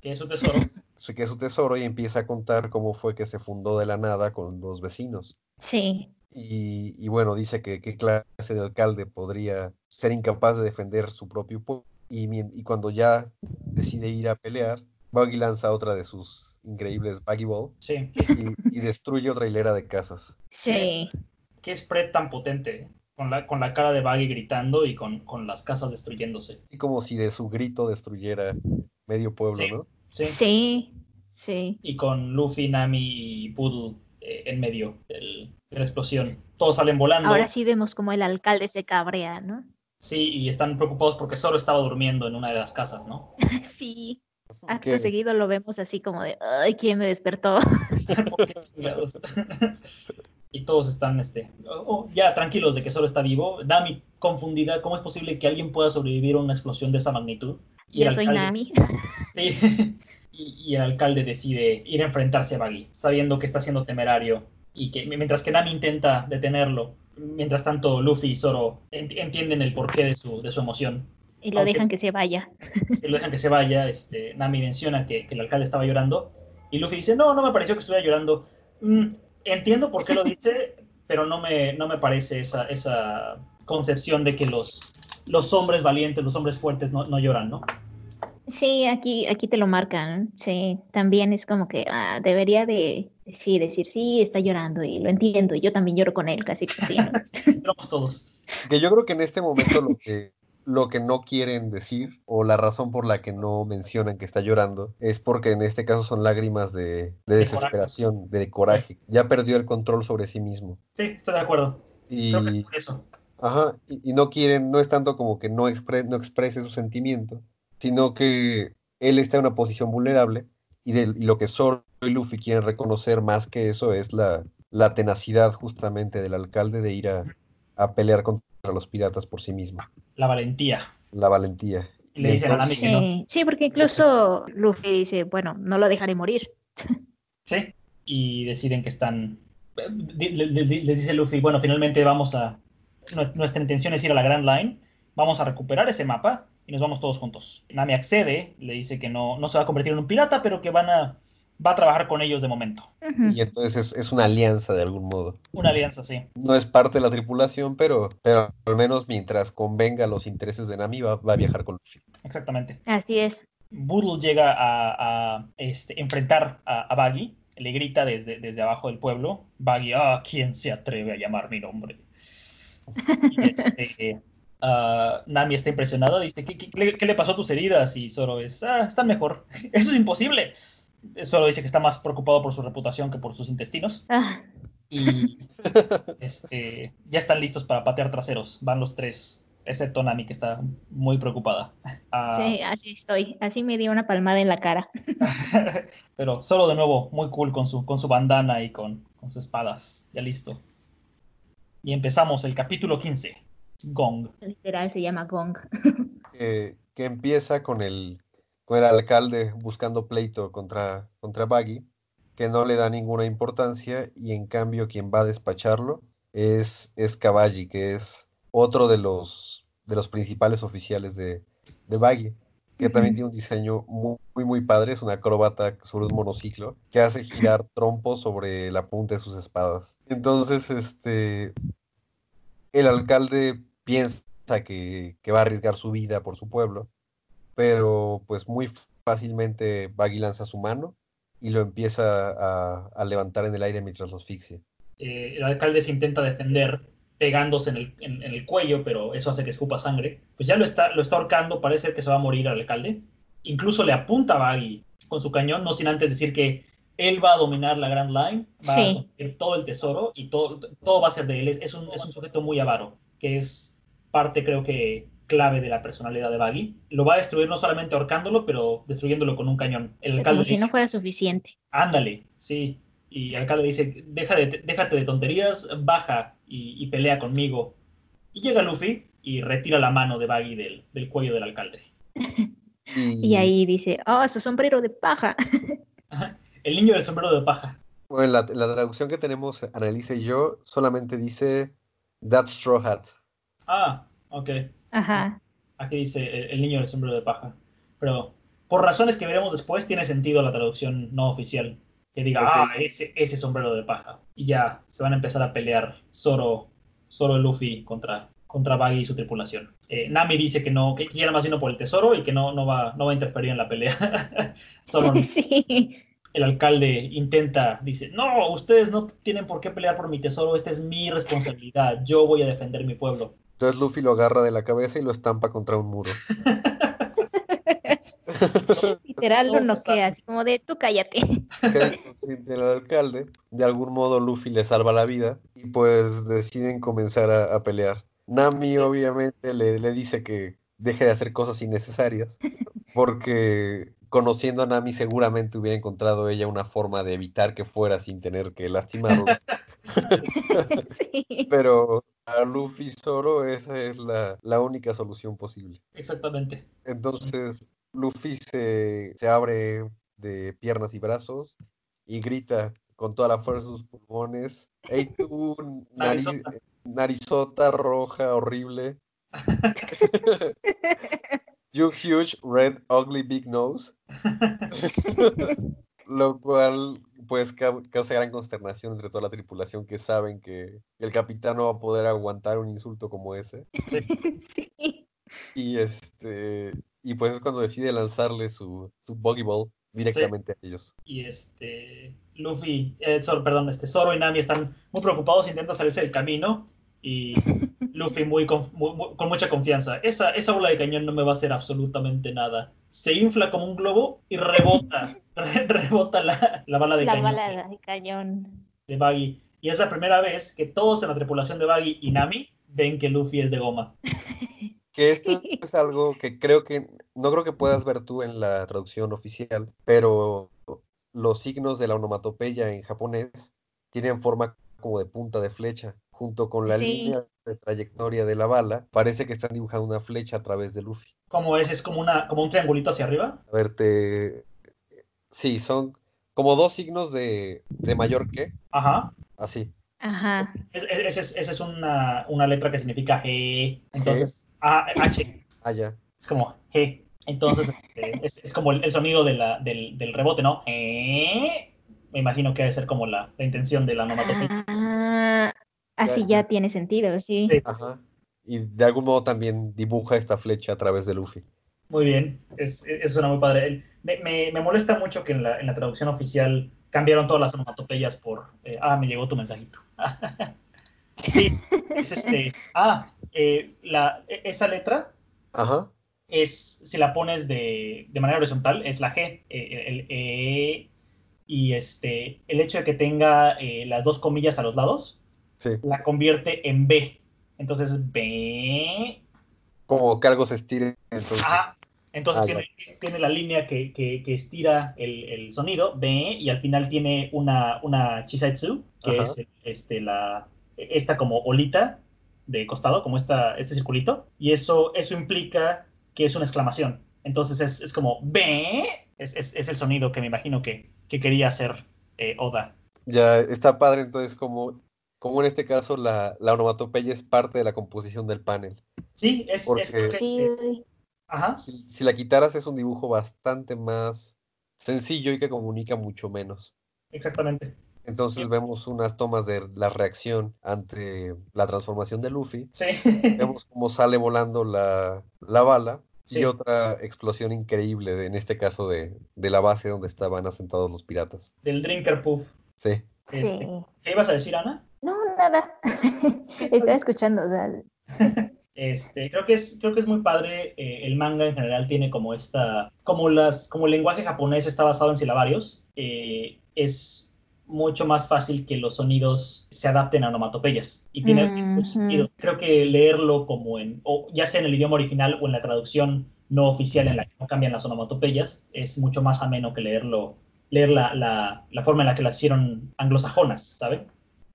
Que es su tesoro. su- que es su tesoro y empieza a contar cómo fue que se fundó de la nada con los vecinos. Sí. Y, y bueno, dice que qué clase de alcalde podría ser incapaz de defender su propio pueblo. Y, y cuando ya decide ir a pelear, Buggy lanza otra de sus increíbles Buggy Ball Sí. y, y destruye otra hilera de casas. Sí. Qué spread tan potente. Con la, con la cara de Baggy gritando y con, con las casas destruyéndose. Y como si de su grito destruyera medio pueblo, Sí. ¿no? Sí. Sí. Sí. Y con Luffy, Nami y Poodle eh, en medio del- de la explosión. Todos salen volando. Ahora sí vemos como el alcalde se cabrea, ¿no? Sí, y están preocupados porque Zoro estaba durmiendo en una de las casas, ¿no? Sí. Acto seguido lo vemos así como de, ay, ¿quién me despertó? Y todos están este, oh, ya tranquilos de que Zoro está vivo. Nami confundida, ¿cómo es posible que alguien pueda sobrevivir a una explosión de esa magnitud? Y Yo soy alcalde- Nami. Sí. y, y el alcalde decide ir a enfrentarse a Baggy, sabiendo que está siendo temerario. Y que mientras que Nami intenta detenerlo, mientras tanto Luffy y Zoro ent- entienden el porqué de su, de su emoción. Y lo Aunque- dejan que se vaya. Se lo dejan que se vaya. Este, Nami menciona que, que el alcalde estaba llorando. Y Luffy dice: No, no me pareció que estuviera llorando. "Mm, entiendo por qué lo dice, pero no me, no me parece esa, esa concepción de que los, los hombres valientes, los hombres fuertes no, no lloran, ¿no? Sí, aquí, aquí te lo marcan. Sí, también es como que ah, debería de sí, decir, sí, está llorando y lo entiendo. Y yo también lloro con él, casi que sí. ¿no? Lloramos todos. Que yo creo que en este momento lo que, lo que no quieren decir o la razón por la que no mencionan que está llorando es porque en este caso son lágrimas de, desesperación, de coraje. Ya perdió el control sobre sí mismo. Sí, estoy de acuerdo. Y, Creo que es por eso. ajá, y, y no quieren, no es tanto como que no, expre- no exprese su sentimiento, sino que él está en una posición vulnerable y, de, y lo que Zoro y Luffy quieren reconocer más que eso es la, la tenacidad justamente del alcalde de ir a, a pelear contra los piratas por sí mismo. La valentía. La valentía. Y a no. Sí, sí, porque incluso Luffy dice, bueno, no lo dejaré morir. Sí. Y deciden que están. le- Les dice Luffy: Bueno, finalmente vamos a. nue- Nuestra intención es ir a la Grand Line. Vamos a recuperar ese mapa y nos vamos todos juntos. Nami accede, le dice que no, no se va a convertir en un pirata, pero que van a. Va a trabajar con ellos de momento. Y entonces es, es una alianza de algún modo. Una alianza, sí. No es parte de la tripulación, pero, pero al menos mientras convenga los intereses de Nami va, va a viajar con Luffy. Exactamente. Así es. Boodle llega a, a, este, enfrentar a, a Baggy, le grita desde, desde abajo del pueblo, Baggy, ah, ¿quién se atreve a llamar mi nombre? Y, este, ah, Nami está impresionada, dice, ¿qué, qué, qué- qué le pasó a tus heridas? Y Zoro es, ah, están mejor. Eso es imposible. Zoro dice que está más preocupado por su reputación que por sus intestinos. Ah, Y este, ya están listos para patear traseros. Van los tres, excepto Nami, que está muy preocupada. Ah, sí, así estoy. Así me dio una palmada en la cara. Pero solo de nuevo, muy cool con su, con su bandana y con, con sus espadas. Ya listo. Y empezamos el capítulo 15. Gong. Literal se llama Gong. que empieza con el, con el alcalde buscando pleito contra, contra Baggy, que no le da ninguna importancia y en cambio quien va a despacharlo es, es Cavalli, que es otro de los, de los principales oficiales de, de Baggy, que también tiene un diseño muy, muy, muy padre, es una acróbata sobre un monociclo que hace girar trompos sobre la punta de sus espadas. Entonces, este, el alcalde piensa que, que va a arriesgar su vida por su pueblo, pero pues muy fácilmente Baggy lanza su mano y lo empieza a, a levantar en el aire mientras lo asfixia. Eh, el alcalde se intenta defender pegándose en el, en- en el cuello, pero eso hace que escupa sangre. Pues ya lo está, lo está ahorcando, parece que se va a morir al alcalde. Incluso le apunta a Baggy con su cañón, no sin antes decir que él va a dominar la Grand Line, va Sí. a conseguir todo el tesoro y todo, todo va a ser de él. Es, es un, es un sujeto muy avaro, que es parte, creo que, clave de la personalidad de Baggy. Lo va a destruir no solamente ahorcándolo, pero destruyéndolo con un cañón. El alcalde Como si dice, no fuera suficiente. ándale, sí. Y el alcalde dice, Deja de, déjate de tonterías, baja y, y pelea conmigo. Y llega Luffy y retira la mano de Baggy del, del cuello del alcalde. Y ahí dice, oh, su sombrero de paja. Ajá. El niño del sombrero de paja. Bueno, la, la traducción que tenemos, Annalisa y yo, solamente dice That Straw Hat. Ah, ok. Ajá. Aquí dice el, el niño del sombrero de paja. Pero por razones que veremos después, tiene sentido la traducción no oficial. Que diga, ah, ese, ese sombrero de paja. Y ya se van a empezar a pelear Zoro, Zoro y Luffy contra, contra Baggy y su tripulación. Eh, Nami dice que no, que quiere más bien por el tesoro y que no, no, va, no va a interferir en la pelea. Solo Sí. el alcalde intenta, dice, no, ustedes no tienen por qué pelear por mi tesoro, esta es mi responsabilidad, yo voy a defender mi pueblo. Entonces Luffy lo agarra de la cabeza y lo estampa contra un muro. Literal lo noquea, así como de tú cállate. El alcalde. De algún modo Luffy le salva la vida y pues deciden comenzar a, a pelear. Nami obviamente le, le dice que deje de hacer cosas innecesarias porque conociendo a Nami seguramente hubiera encontrado ella una forma de evitar que fuera sin tener que lastimarlo. Sí. Pero a Luffy Zoro esa es la, la única solución posible. Exactamente. Entonces Luffy se, se abre de piernas y brazos y grita con toda la fuerza de sus pulmones. ¡Ey tú, nariz- Narizota. narizota roja, horrible! you huge, red, ugly, big nose. Lo cual pues cau- causa gran consternación entre toda la tripulación que saben que el capitán no va a poder aguantar un insulto como ese. Sí. Y este y pues es cuando decide lanzarle su, su buggy ball directamente a ellos. Y este, Luffy, eh, Zoro, perdón, este, Zoro y Nami están muy preocupados, intentan salirse del camino y Luffy muy, conf- muy- muy- con mucha confianza. Esa, esa bola de cañón no me va a hacer absolutamente nada. Se infla como un globo y rebota, re- rebota la, la bala de La cañón bala de cañón. de Baggy. Y es la primera vez que todos en la tripulación de Baggy y Nami ven que Luffy es de goma. Que esto es algo que creo que no creo que puedas ver tú en la traducción oficial, pero los signos de la onomatopeya en japonés tienen forma como de punta de flecha, junto con la Sí. línea de trayectoria de la bala, parece que están dibujando una flecha a través de Luffy. Como es, es como, una, como un triangulito hacia arriba. A ver, te... Sí, son como dos signos de, de mayor que, Ajá. así. Esa Ajá. es, es, es una, una letra que significa G. Entonces, A, H. Ah, ya. Es como G. Entonces, este, es, es como el, el sonido de la, del, del rebote, ¿no? Eh, Me imagino que debe ser como la, la intención de la onomatopeya. Ah, así Ya. ya tiene sentido, sí. Sí. Ajá. Y de algún modo también dibuja esta flecha a través de Luffy. Muy bien. Es, es suena muy padre. Me, me- me molesta mucho que en la, en la traducción oficial cambiaron todas las onomatopeyas por. eh, ah, me llegó tu mensajito. sí, es este. Ah, eh, la, e- esa letra Ajá. es, si la pones de, de manera horizontal, es la G, eh, el E, y este, el hecho de que tenga eh, las dos comillas a los lados, Sí. la convierte en B. Entonces, B. Como que algo se estire. Entonces. Entonces Ah, tiene, tiene la línea que, que- que estira el, el sonido, B, y al final tiene una, una chisaitsu, que Ajá. es este, la, esta como olita de costado, como esta, este circulito, y eso, eso implica que es una exclamación. Entonces es, es como B, es, es- es el sonido que me imagino que, que quería hacer eh, Oda. Ya está padre, entonces, como, como en este caso la, la onomatopeya es parte de la composición del panel. Sí, es... es Porque- porque- Sí, Ajá. Si, si la quitaras es un dibujo bastante más sencillo y que comunica mucho menos. Exactamente. Entonces Sí. vemos unas tomas de la reacción ante la transformación de Luffy. Sí. Vemos cómo sale volando la, la bala Sí. y otra explosión increíble, de- en este caso de, de la base donde estaban asentados los piratas. Del Drinker Puff. Sí. sí. Este, ¿Qué ibas a decir, Ana? No, nada. Estaba escuchando, o sea, Este, creo que es, creo que es muy padre. eh, el manga en general tiene como esta, como las, como el lenguaje japonés está basado en silabarios, eh, es mucho más fácil que los sonidos se adapten a onomatopeyas y tiene sentido. Creo que leerlo como en, o ya sea en el idioma original o en la traducción no oficial en la que no cambian las onomatopeyas, es mucho más ameno que leerlo, leer la, la, la forma en la que las hicieron anglosajonas, ¿saben?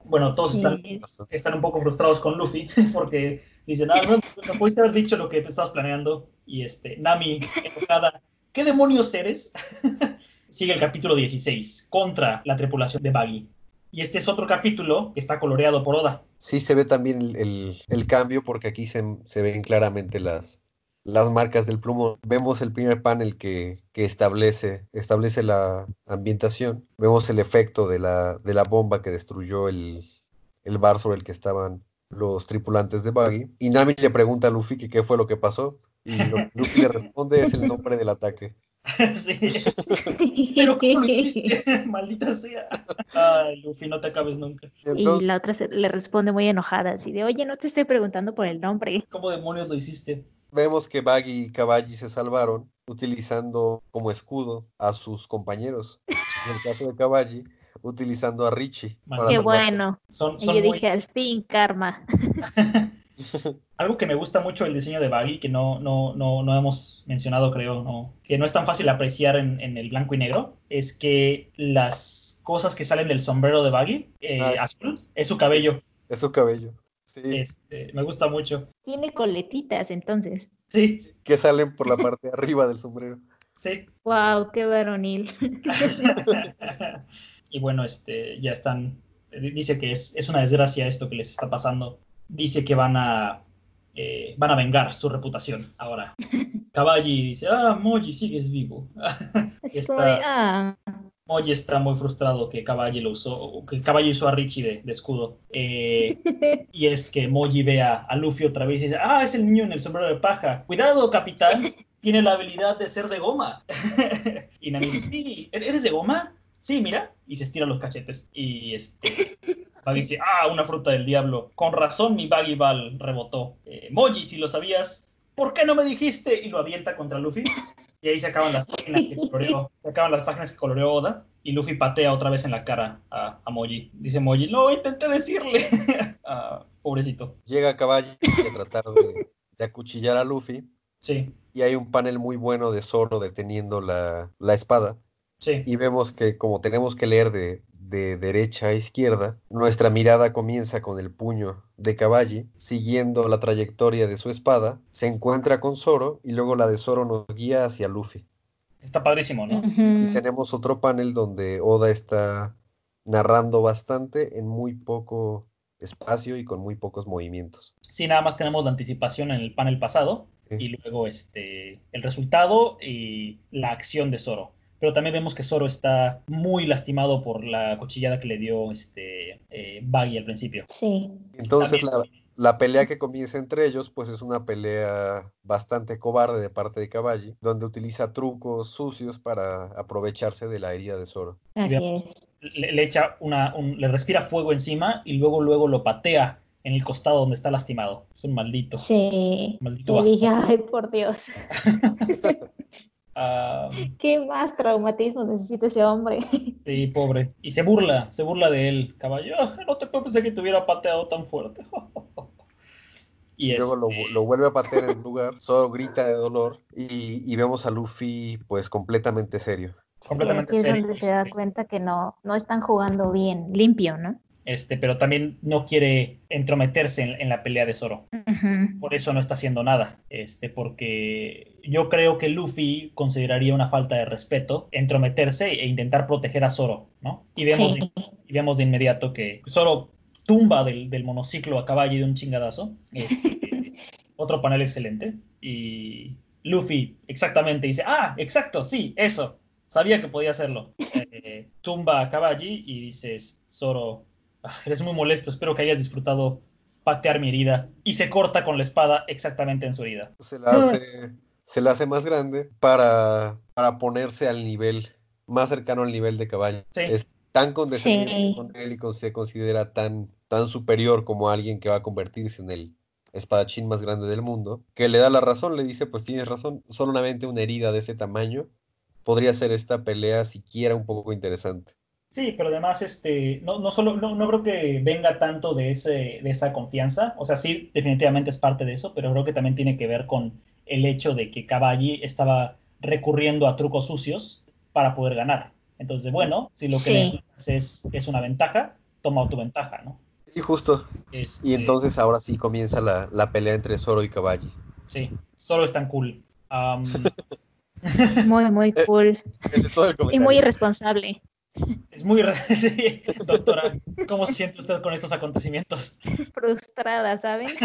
Bueno, todos Sí. están están un poco frustrados con Luffy porque dicen, ah, no, no pudiste haber dicho lo que te estabas planeando. Y este, Nami, enojada, ¿qué demonios eres? sigue el capítulo 16, contra la tripulación de Baggy. Y este es otro capítulo que está coloreado por Oda. Sí, se ve también el, el- el cambio porque aquí se, se ven claramente las, las marcas del plumón. Vemos el primer panel que, que establece, establece la ambientación. Vemos el efecto de la, de la bomba que destruyó el, el bar sobre el que estaban los tripulantes de Buggy. Y Nami le pregunta a Luffy que qué fue lo que pasó. Y lo que Luffy le responde es el nombre del ataque. sí. Pero ¿cómo lo hiciste? Maldita sea. Ay, Luffy, no te acabes nunca. Y Entonces, la otra se- le responde muy enojada, así de, oye, no te estoy preguntando por el nombre. ¿Cómo demonios lo hiciste? Vemos que Buggy y Caballi se salvaron utilizando como escudo a sus compañeros. En el caso de Caballi, utilizando a Richie. Qué bueno. Son, Y yo muy- dije, al fin, karma. Algo que me gusta mucho del diseño de Baggy, que no, no, no, no hemos mencionado, creo, no, que no es tan fácil apreciar en, en el blanco y negro, es que las cosas que salen del sombrero de Baggy, eh, Ah, azul, es su cabello. Es su cabello. Sí, Este, me gusta mucho. Tiene coletitas, entonces. Sí, que salen por la parte de arriba del sombrero. sí. Wow, qué varonil. y bueno, este, ya están. Dice que es, es una desgracia esto que les está pasando. Dice que van a. eh, van a vengar su reputación ahora. Caballi dice, ah, Moji, sigues vivo. Así Está- como de, ah, Moji está muy frustrado que Caballi lo usó, que Caballi usó a Richie de, de escudo. Eh, y es que Moji ve a, a Luffy otra vez y dice, ah, es el niño en el sombrero de paja. Cuidado, capitán, tiene la habilidad de ser de goma. y Nami dice, sí, ¿eres de goma? Sí, mira. Y se estira los cachetes. Y este... Baggy dice, ah, una fruta del diablo. Con razón mi Baggy Ball rebotó. Eh, Moji, si lo sabías, ¿por qué no me dijiste? Y lo avienta contra Luffy. Y ahí se acaban las páginas que coloreó, se acaban las páginas que coloreó Oda. Y Luffy patea otra vez en la cara a, a Moji. Dice Moji, no, intenté decirle. Ah, pobrecito. Llega Caballi a tratar de, de acuchillar a Luffy. Sí, Y hay un panel muy bueno de Zoro deteniendo la, la espada. sí. Y vemos que como tenemos que leer de, de derecha a izquierda, nuestra mirada comienza con el puño de Caballi, siguiendo la trayectoria de su espada, se encuentra con Zoro y luego la de Zoro nos guía hacia Luffy. Está padrísimo, ¿no? Y tenemos otro panel donde Oda está narrando bastante en muy poco espacio y con muy pocos movimientos. Sí, nada más tenemos la anticipación en el panel pasado. Sí. Y luego este, el resultado y la acción de Zoro. Pero también vemos que Zoro está muy lastimado por la cuchillada que le dio este, eh, Baggy al principio. Sí. Entonces También- la, la pelea que comienza entre ellos pues es una pelea bastante cobarde de parte de Caballi, donde utiliza trucos sucios para aprovecharse de la herida de Zoro. Así es. le, le echa una, un- le respira fuego encima y luego luego lo patea en el costado donde está lastimado. Es un maldito. Sí. Maldito dije, ay, por Dios, Ah, qué más traumatismo necesita ese hombre. sí, pobre. Y se burla, se burla de él, caballo. "Ah, No te puedo pensar que te hubiera pateado tan fuerte. y Y luego lo, este, lo vuelve a patear en el lugar, Zoro grita de dolor y, y vemos a Luffy pues completamente serio. Completamente Aquí es serio, donde se da este. cuenta que no, no están jugando bien, limpio, ¿no? este, pero también no quiere entrometerse en, en la pelea de Zoro. Por eso no está haciendo nada. Este, porque yo creo que Luffy consideraría una falta de respeto entrometerse e intentar proteger a Zoro, ¿no? Y vemos, Sí. y vemos de inmediato que Zoro tumba del, del monociclo a caballo de un chingadazo. Este, otro panel excelente. Y Luffy exactamente dice, ah, exacto, sí, eso. Sabía que podía hacerlo. Eh, tumba a Caballi y dices, Zoro, ah, eres muy molesto, espero que hayas disfrutado patear mi herida. Y se corta con la espada exactamente en su herida. Se la hace, se la hace más grande para, para ponerse al nivel, más cercano al nivel de caballo. Sí. Es tan condescendiente Sí. con él y con- se considera tan, tan superior como alguien que va a convertirse en el espadachín más grande del mundo, que le da la razón, le dice, pues tienes razón, solamente una herida de ese tamaño podría ser esta pelea siquiera un poco interesante. Sí, pero además, este, no, no solo, no, no creo que venga tanto de, ese, de esa confianza. O sea, sí, definitivamente es parte de eso, pero creo que también tiene que ver con el hecho de que Caballi estaba recurriendo a trucos sucios para poder ganar. Entonces, bueno, si lo que Sí. es, es una ventaja, toma tu ventaja, ¿no? Y justo, Este, y entonces ahora sí comienza la, la pelea entre Zoro y Caballi. Sí, solo es tan cool. Muy, muy Eh, cool. Ese es todo el Y muy irresponsable. Es muy... sí, doctora, ¿cómo se siente usted con estos acontecimientos? Frustrada, ¿saben?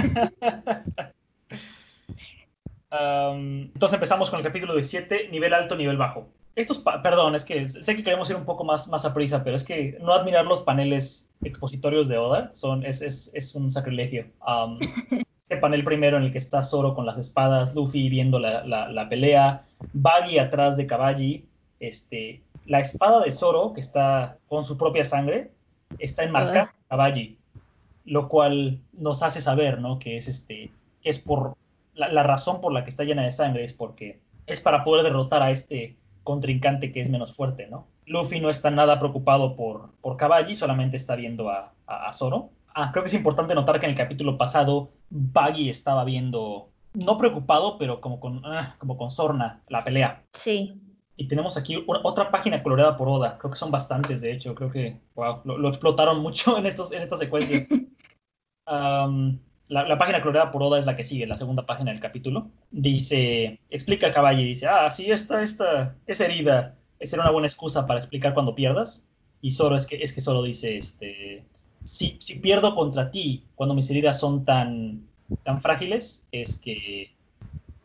Am, entonces empezamos con el capítulo 17, nivel alto, nivel bajo. Estos, perdón, es que sé que queremos ir un poco más, más a prisa, pero es que no admirar los paneles expositorios de Oda son, es, es, es un sacrilegio. Am, este panel primero en el que está Zoro con las espadas, Luffy viendo la, la, la pelea, Baggy atrás de Kabaji, este, la espada de Zoro, que está con su propia sangre, está enmarcada en Kabaji, lo cual nos hace saber, ¿no? Que es este, que es por la, la razón por la que está llena de sangre es porque es para poder derrotar a este contrincante que es menos fuerte, ¿no? Luffy no está nada preocupado por, por Caballi, solamente está viendo a, a, a Zoro. Ah, creo que es importante notar que en el capítulo pasado Baggy estaba viendo, no preocupado, pero como con, ah, como con sorna la pelea. Sí. Y tenemos aquí una- otra página coloreada por Oda. Creo que son bastantes, de hecho. Creo que wow, lo, lo explotaron mucho en, estos, en esta secuencia. la, la página coloreada por Oda es la que sigue, la segunda página del capítulo. Dice, explica a Caballi, dice, ah, sí, esta, esta, esa herida será una buena excusa para explicar cuando pierdas. Y Zoro es que, es que Zoro dice, este, si, si pierdo contra ti cuando mis heridas son tan, tan frágiles, es que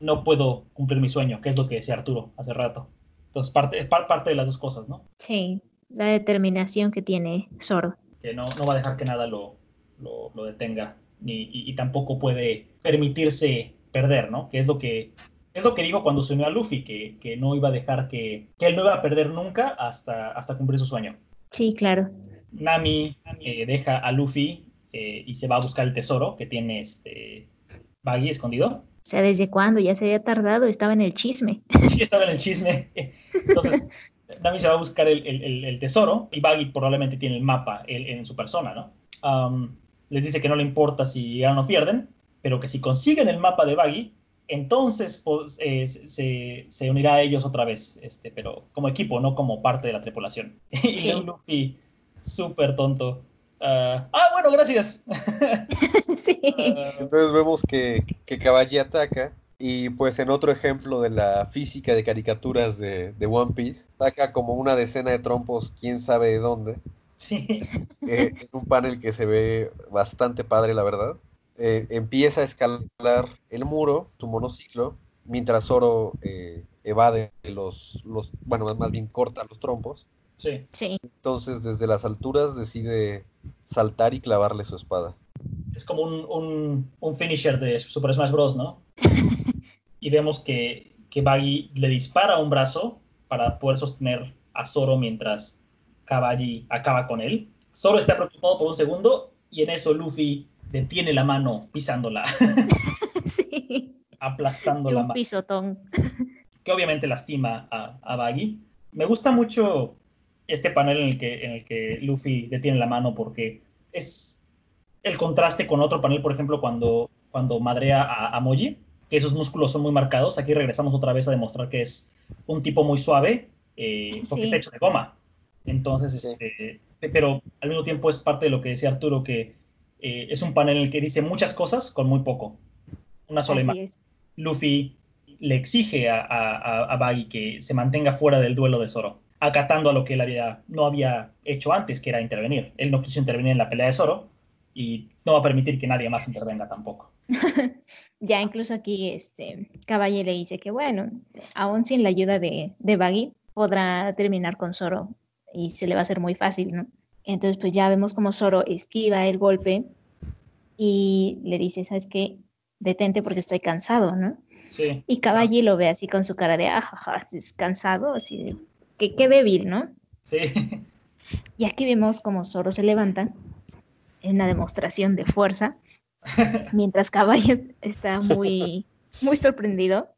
no puedo cumplir mi sueño, que es lo que decía Arturo hace rato. Entonces, parte, parte de las dos cosas, ¿no? Sí. La determinación que tiene Zoro. Que no, no va a dejar que nada lo, lo, lo detenga, ni, y, y tampoco puede permitirse perder, ¿no? Que es lo que, es lo que dijo cuando se unió a Luffy, que, que no iba a dejar que, que él no iba a perder nunca hasta, hasta cumplir su sueño. Sí, claro. Nami eh, deja a Luffy eh, y se va a buscar el tesoro que tiene este Baggy escondido. O sea, ¿desde cuándo? Ya se había tardado, estaba en el chisme. Sí, estaba en el chisme. Entonces, Nami se va a buscar el, el- el- tesoro y Baggy probablemente tiene el mapa él- en su persona, ¿no? Am, les dice que no le importa si ganan o pierden, pero que si consiguen el mapa de Baggy, entonces pues, eh, se, se unirá a ellos otra vez, este, pero como equipo, no como parte de la tripulación. Y Sí. luego Luffy, súper tonto. ah, ah, bueno, gracias. sí. Ah, Entonces vemos que, que Caballi ataca y pues en otro ejemplo de la física de caricaturas de, de One Piece, saca como una decena de trompos, quién sabe de dónde. Sí, Eh, es un panel que se ve bastante padre, la verdad. Eh, empieza a escalar el muro, su monociclo, mientras Zoro eh, evade los, los, bueno, más bien corta los trompos. sí. Sí. Entonces desde las alturas decide saltar y clavarle su espada. es como un, un, un finisher de Super Smash Bros., ¿no? Y vemos que, que Baggy le dispara un brazo para poder sostener a Zoro mientras Kabaji acaba con él. Zoro está preocupado por un segundo y en eso Luffy detiene la mano pisándola, Sí. aplastando Y la un mano, pisotón. que obviamente lastima a, a Baggy. Me gusta mucho este panel en el, que, en el que Luffy detiene la mano porque es el contraste con otro panel, por ejemplo, cuando, cuando madrea a, a Moji, que esos músculos son muy marcados. Aquí regresamos otra vez a demostrar que es un tipo muy suave, eh, porque Sí. está hecho de goma. Entonces, Sí. este, pero al mismo tiempo es parte de lo que decía Arturo, que eh, es un panel en el que dice muchas cosas con muy poco. Una sola Así imagen. es. Luffy le exige a, a, a- a Baggy que se mantenga fuera del duelo de Zoro, acatando a lo que él había, no había hecho antes, que era intervenir. Él no quiso intervenir en la pelea de Zoro y no va a permitir que nadie más intervenga tampoco. Ya incluso aquí este Caballe le dice que bueno, aún sin la ayuda de, de Baggy, podrá terminar con Zoro y se le va a hacer muy fácil, ¿no? Entonces pues ya vemos como Zoro esquiva el golpe y le dice, ¿sabes qué? Detente porque estoy cansado, ¿no? Sí, Y Caballi lo ve así con su cara de, ajaja, es cansado, así de, que qué débil, ¿no? sí, Y aquí vemos como Zoro se levanta en una demostración de fuerza, mientras Caballo está muy, muy sorprendido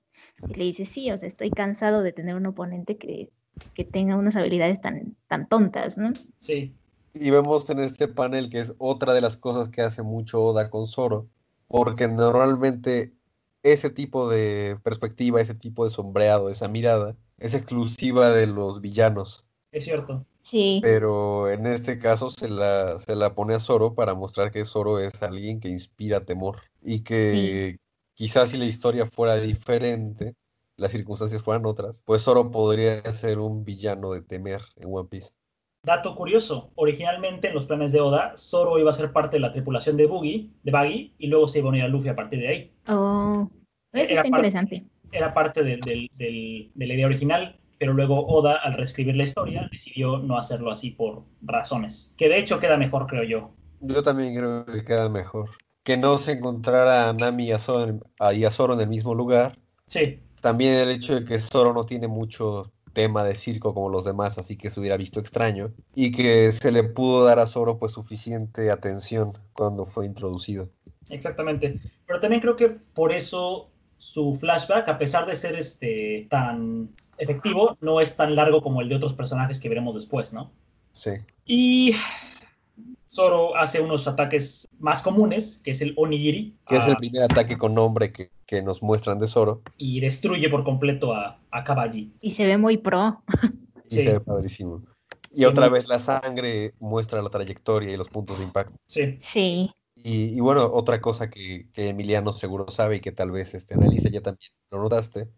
y le dice, sí, o sea, estoy cansado de tener un oponente que, que tenga unas habilidades tan, tan tontas, ¿no? sí, Y vemos en este panel que es otra de las cosas que hace mucho Oda con Zoro, porque normalmente ese tipo de perspectiva, ese tipo de sombreado, esa mirada, es exclusiva de los villanos. es cierto. Sí, Pero en este caso se la, se la pone a Zoro para mostrar que Zoro es alguien que inspira temor y que quizás si la historia fuera diferente, las circunstancias fueran otras, pues Zoro podría ser un villano de temer en One Piece. Dato curioso, originalmente en los planes de Oda, Zoro iba a ser parte de la tripulación de Buggy, de Baggy, y luego se iba a unir a Luffy a partir de ahí. Oh, eso Era está interesante. Era parte del- del- del- de la idea original, pero luego Oda, al reescribir la historia, decidió no hacerlo así por razones. Que de hecho queda mejor, creo yo. Yo también creo que queda mejor. Que no se encontrara a Nami y a Zoro en, a Zoro en el mismo lugar. Sí, También el hecho de que Zoro no tiene mucho tema de circo como los demás, así que se hubiera visto extraño. Y que se le pudo dar a Zoro pues suficiente atención cuando fue introducido. exactamente. Pero también creo que por eso su flashback, a pesar de ser este tan efectivo, no es tan largo como el de otros personajes que veremos después, ¿no? Sí. Y Zoro hace unos ataques más comunes, que es el Onigiri, Que es el primer ataque con nombre que, que nos muestran de Zoro. y destruye por completo a, a Kabaji. Y se ve muy pro. Y Sí. se ve padrísimo. Y Sí, otra muy- vez la sangre muestra la trayectoria y los puntos de impacto. Sí, Sí. Y, y bueno, otra cosa que, que Emiliano seguro sabe y que tal vez este, analiza ya también lo notaste,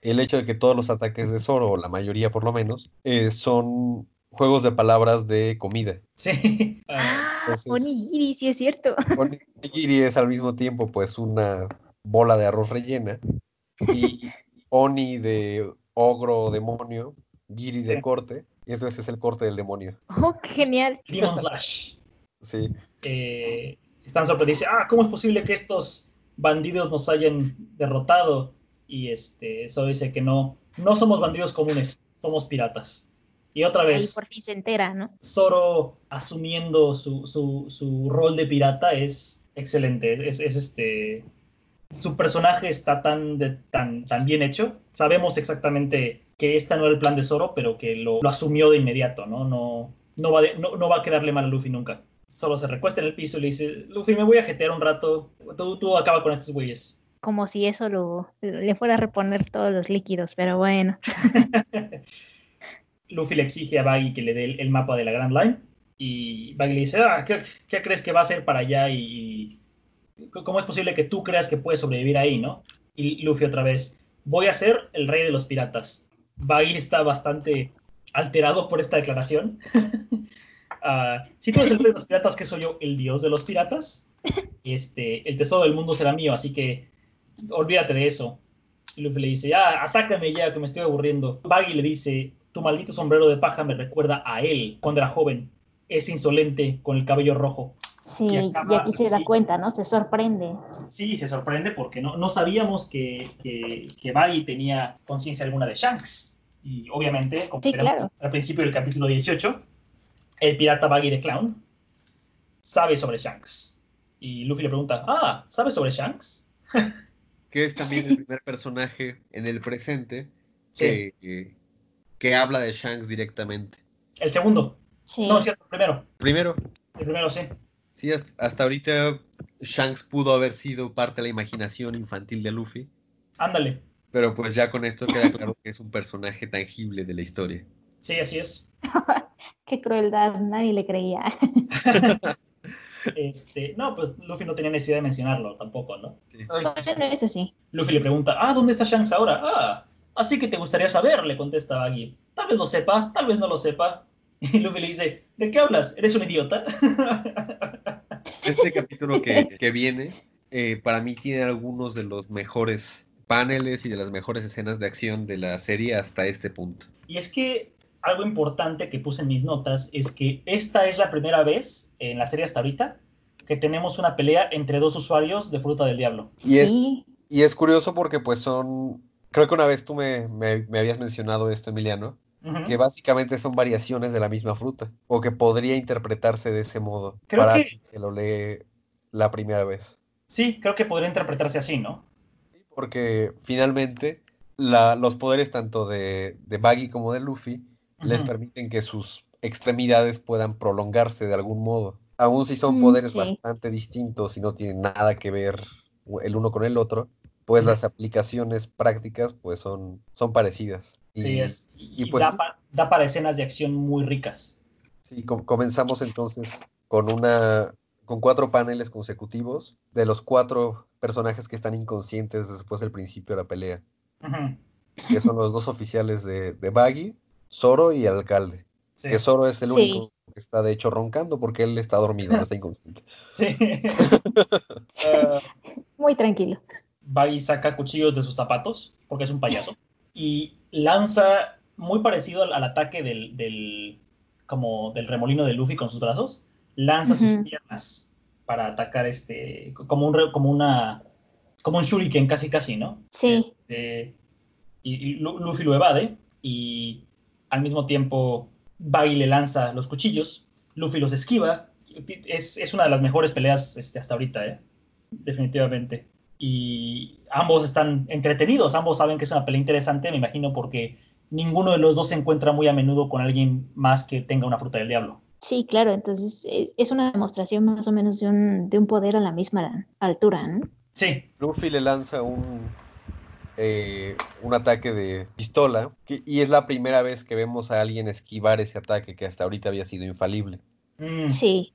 el hecho de que todos los ataques de Zoro, o la mayoría por lo menos, eh, son juegos de palabras de comida. sí. Ah, Ah, entonces- onigiri, sí es cierto. Onigiri es al mismo tiempo pues una bola de arroz rellena y Oni de ogro o demonio, Giri de Sí. corte, y entonces es el corte del demonio. Oh, qué genial. Demon Slash. Sí, eh, están sorprendidos. Dice, ah, ¿cómo es posible que estos bandidos nos hayan derrotado? Y este, eso dice que no, no somos bandidos comunes, somos piratas. Y otra Ahí vez, por fin se entera, ¿no? Zoro asumiendo su, su- su rol de pirata es excelente. Es, es- es, este. Su personaje está tan, de- tan, tan bien hecho. Sabemos exactamente que este no era el plan de Zoro, pero que lo, lo asumió de inmediato, ¿no? No, no, va de- no, no va a quedarle mal a Luffy nunca. Solo se recuesta en el piso y le dice, Luffy, me voy a jetear un rato. Tú, tú acaba con estos güeyes. Como si eso lo, le fuera a reponer todos los líquidos, pero bueno. Luffy le exige a Baggy que le dé el, el mapa de la Grand Line. Y Baggy le dice, ah, ¿qué, qué crees que va a hacer para allá? Y ¿cómo es posible que tú creas que puedes sobrevivir ahí, no? Y Luffy otra vez, voy a ser el rey de los piratas. Baggy está bastante alterado por esta declaración. Ah, si tú eres el rey de los piratas, ¿qué soy yo? ¿El dios de los piratas? Este, el tesoro del mundo será mío, así que olvídate de eso. Y Luffy le dice, ah, atácame ya, que me estoy aburriendo. Baggy le dice, tu maldito sombrero de paja me recuerda a él cuando era joven. Es insolente con el cabello rojo. Sí, Y aquí se da sí. cuenta, ¿no? Se sorprende. Sí, se sorprende porque no, no sabíamos que, que, que Baggy tenía conciencia alguna de Shanks. Y obviamente, como Sí, veremos claro. al principio del capítulo 18, el pirata Baggy de Clown sabe sobre Shanks. Y Luffy le pregunta, ah, ¿sabes sobre Shanks? que es también el primer personaje en el presente Sí. que, que, habla de Shanks directamente. El segundo. Sí. No, es cierto, el primero. Primero, El primero sí. sí, hasta, hasta ahorita Shanks pudo haber sido parte de la imaginación infantil de Luffy, Ándale. pero pues ya con esto queda claro que es un personaje tangible de la historia. Sí, así es. Qué crueldad, nadie le creía. Este, no, pues Luffy no tenía necesidad de mencionarlo tampoco, ¿no? Sí. Bueno, eso sí. Luffy le pregunta, ah, ¿dónde está Shanks ahora? Ah, así que te gustaría saber, le contesta Baggy. Tal vez lo sepa, tal vez no lo sepa. Y Luffy le dice, ¿de qué hablas? ¿Eres un idiota? Este capítulo que, que viene, eh, para mí tiene algunos de los mejores paneles y de las mejores escenas de acción de la serie hasta este punto. Y es que algo importante que puse en mis notas es que esta es la primera vez en la serie hasta ahorita que tenemos una pelea entre dos usuarios de Fruta del Diablo. Y es- sí. Y es curioso porque pues son, creo que una vez tú me, me- me habías mencionado esto, Emiliano, que básicamente son variaciones de la misma fruta, o que podría interpretarse de ese modo Creo para que- que lo lee la primera vez. Sí, creo que podría interpretarse así, ¿no? Porque finalmente la- los poderes tanto de, de Baggy como de Luffy les permiten que sus extremidades puedan prolongarse de algún modo. Aun si son Mm, poderes sí. bastante distintos y no tienen nada que ver el uno con el otro, pues las aplicaciones prácticas pues son, son parecidas. Y, Sí, es. Y, y pues da, sí. pa- da para escenas de acción muy ricas. sí, com- comenzamos entonces con una con cuatro paneles consecutivos de los cuatro personajes que están inconscientes después del principio de la pelea. Que son los dos oficiales de, de Baggy, Zoro y el alcalde. Sí. Que Zoro es el Sí. único que está de hecho roncando porque él está dormido, no está inconsciente. Sí. Ah, Muy tranquilo. Va y saca cuchillos de sus zapatos, porque es un payaso, y lanza muy parecido al, al ataque del, del, como del remolino de Luffy con sus brazos, lanza sus piernas para atacar este, como un, como una, como un shuriken casi casi, ¿no? Sí, Este, y, y Lu- Luffy lo evade y al mismo tiempo Baggy le lanza los cuchillos, Luffy los esquiva, es, es una de las mejores peleas este, hasta ahorita, ¿eh? definitivamente. Y ambos están entretenidos, ambos saben que es una pelea interesante, me imagino, porque ninguno de los dos se encuentra muy a menudo con alguien más que tenga una fruta del diablo. sí, claro. Entonces eh, es una demostración más o menos de un, de un poder a la misma altura, ¿no? Sí, Luffy le lanza un, eh, un ataque de pistola que- y es la primera vez que vemos a alguien esquivar ese ataque que hasta ahorita había sido infalible. Mm, Sí,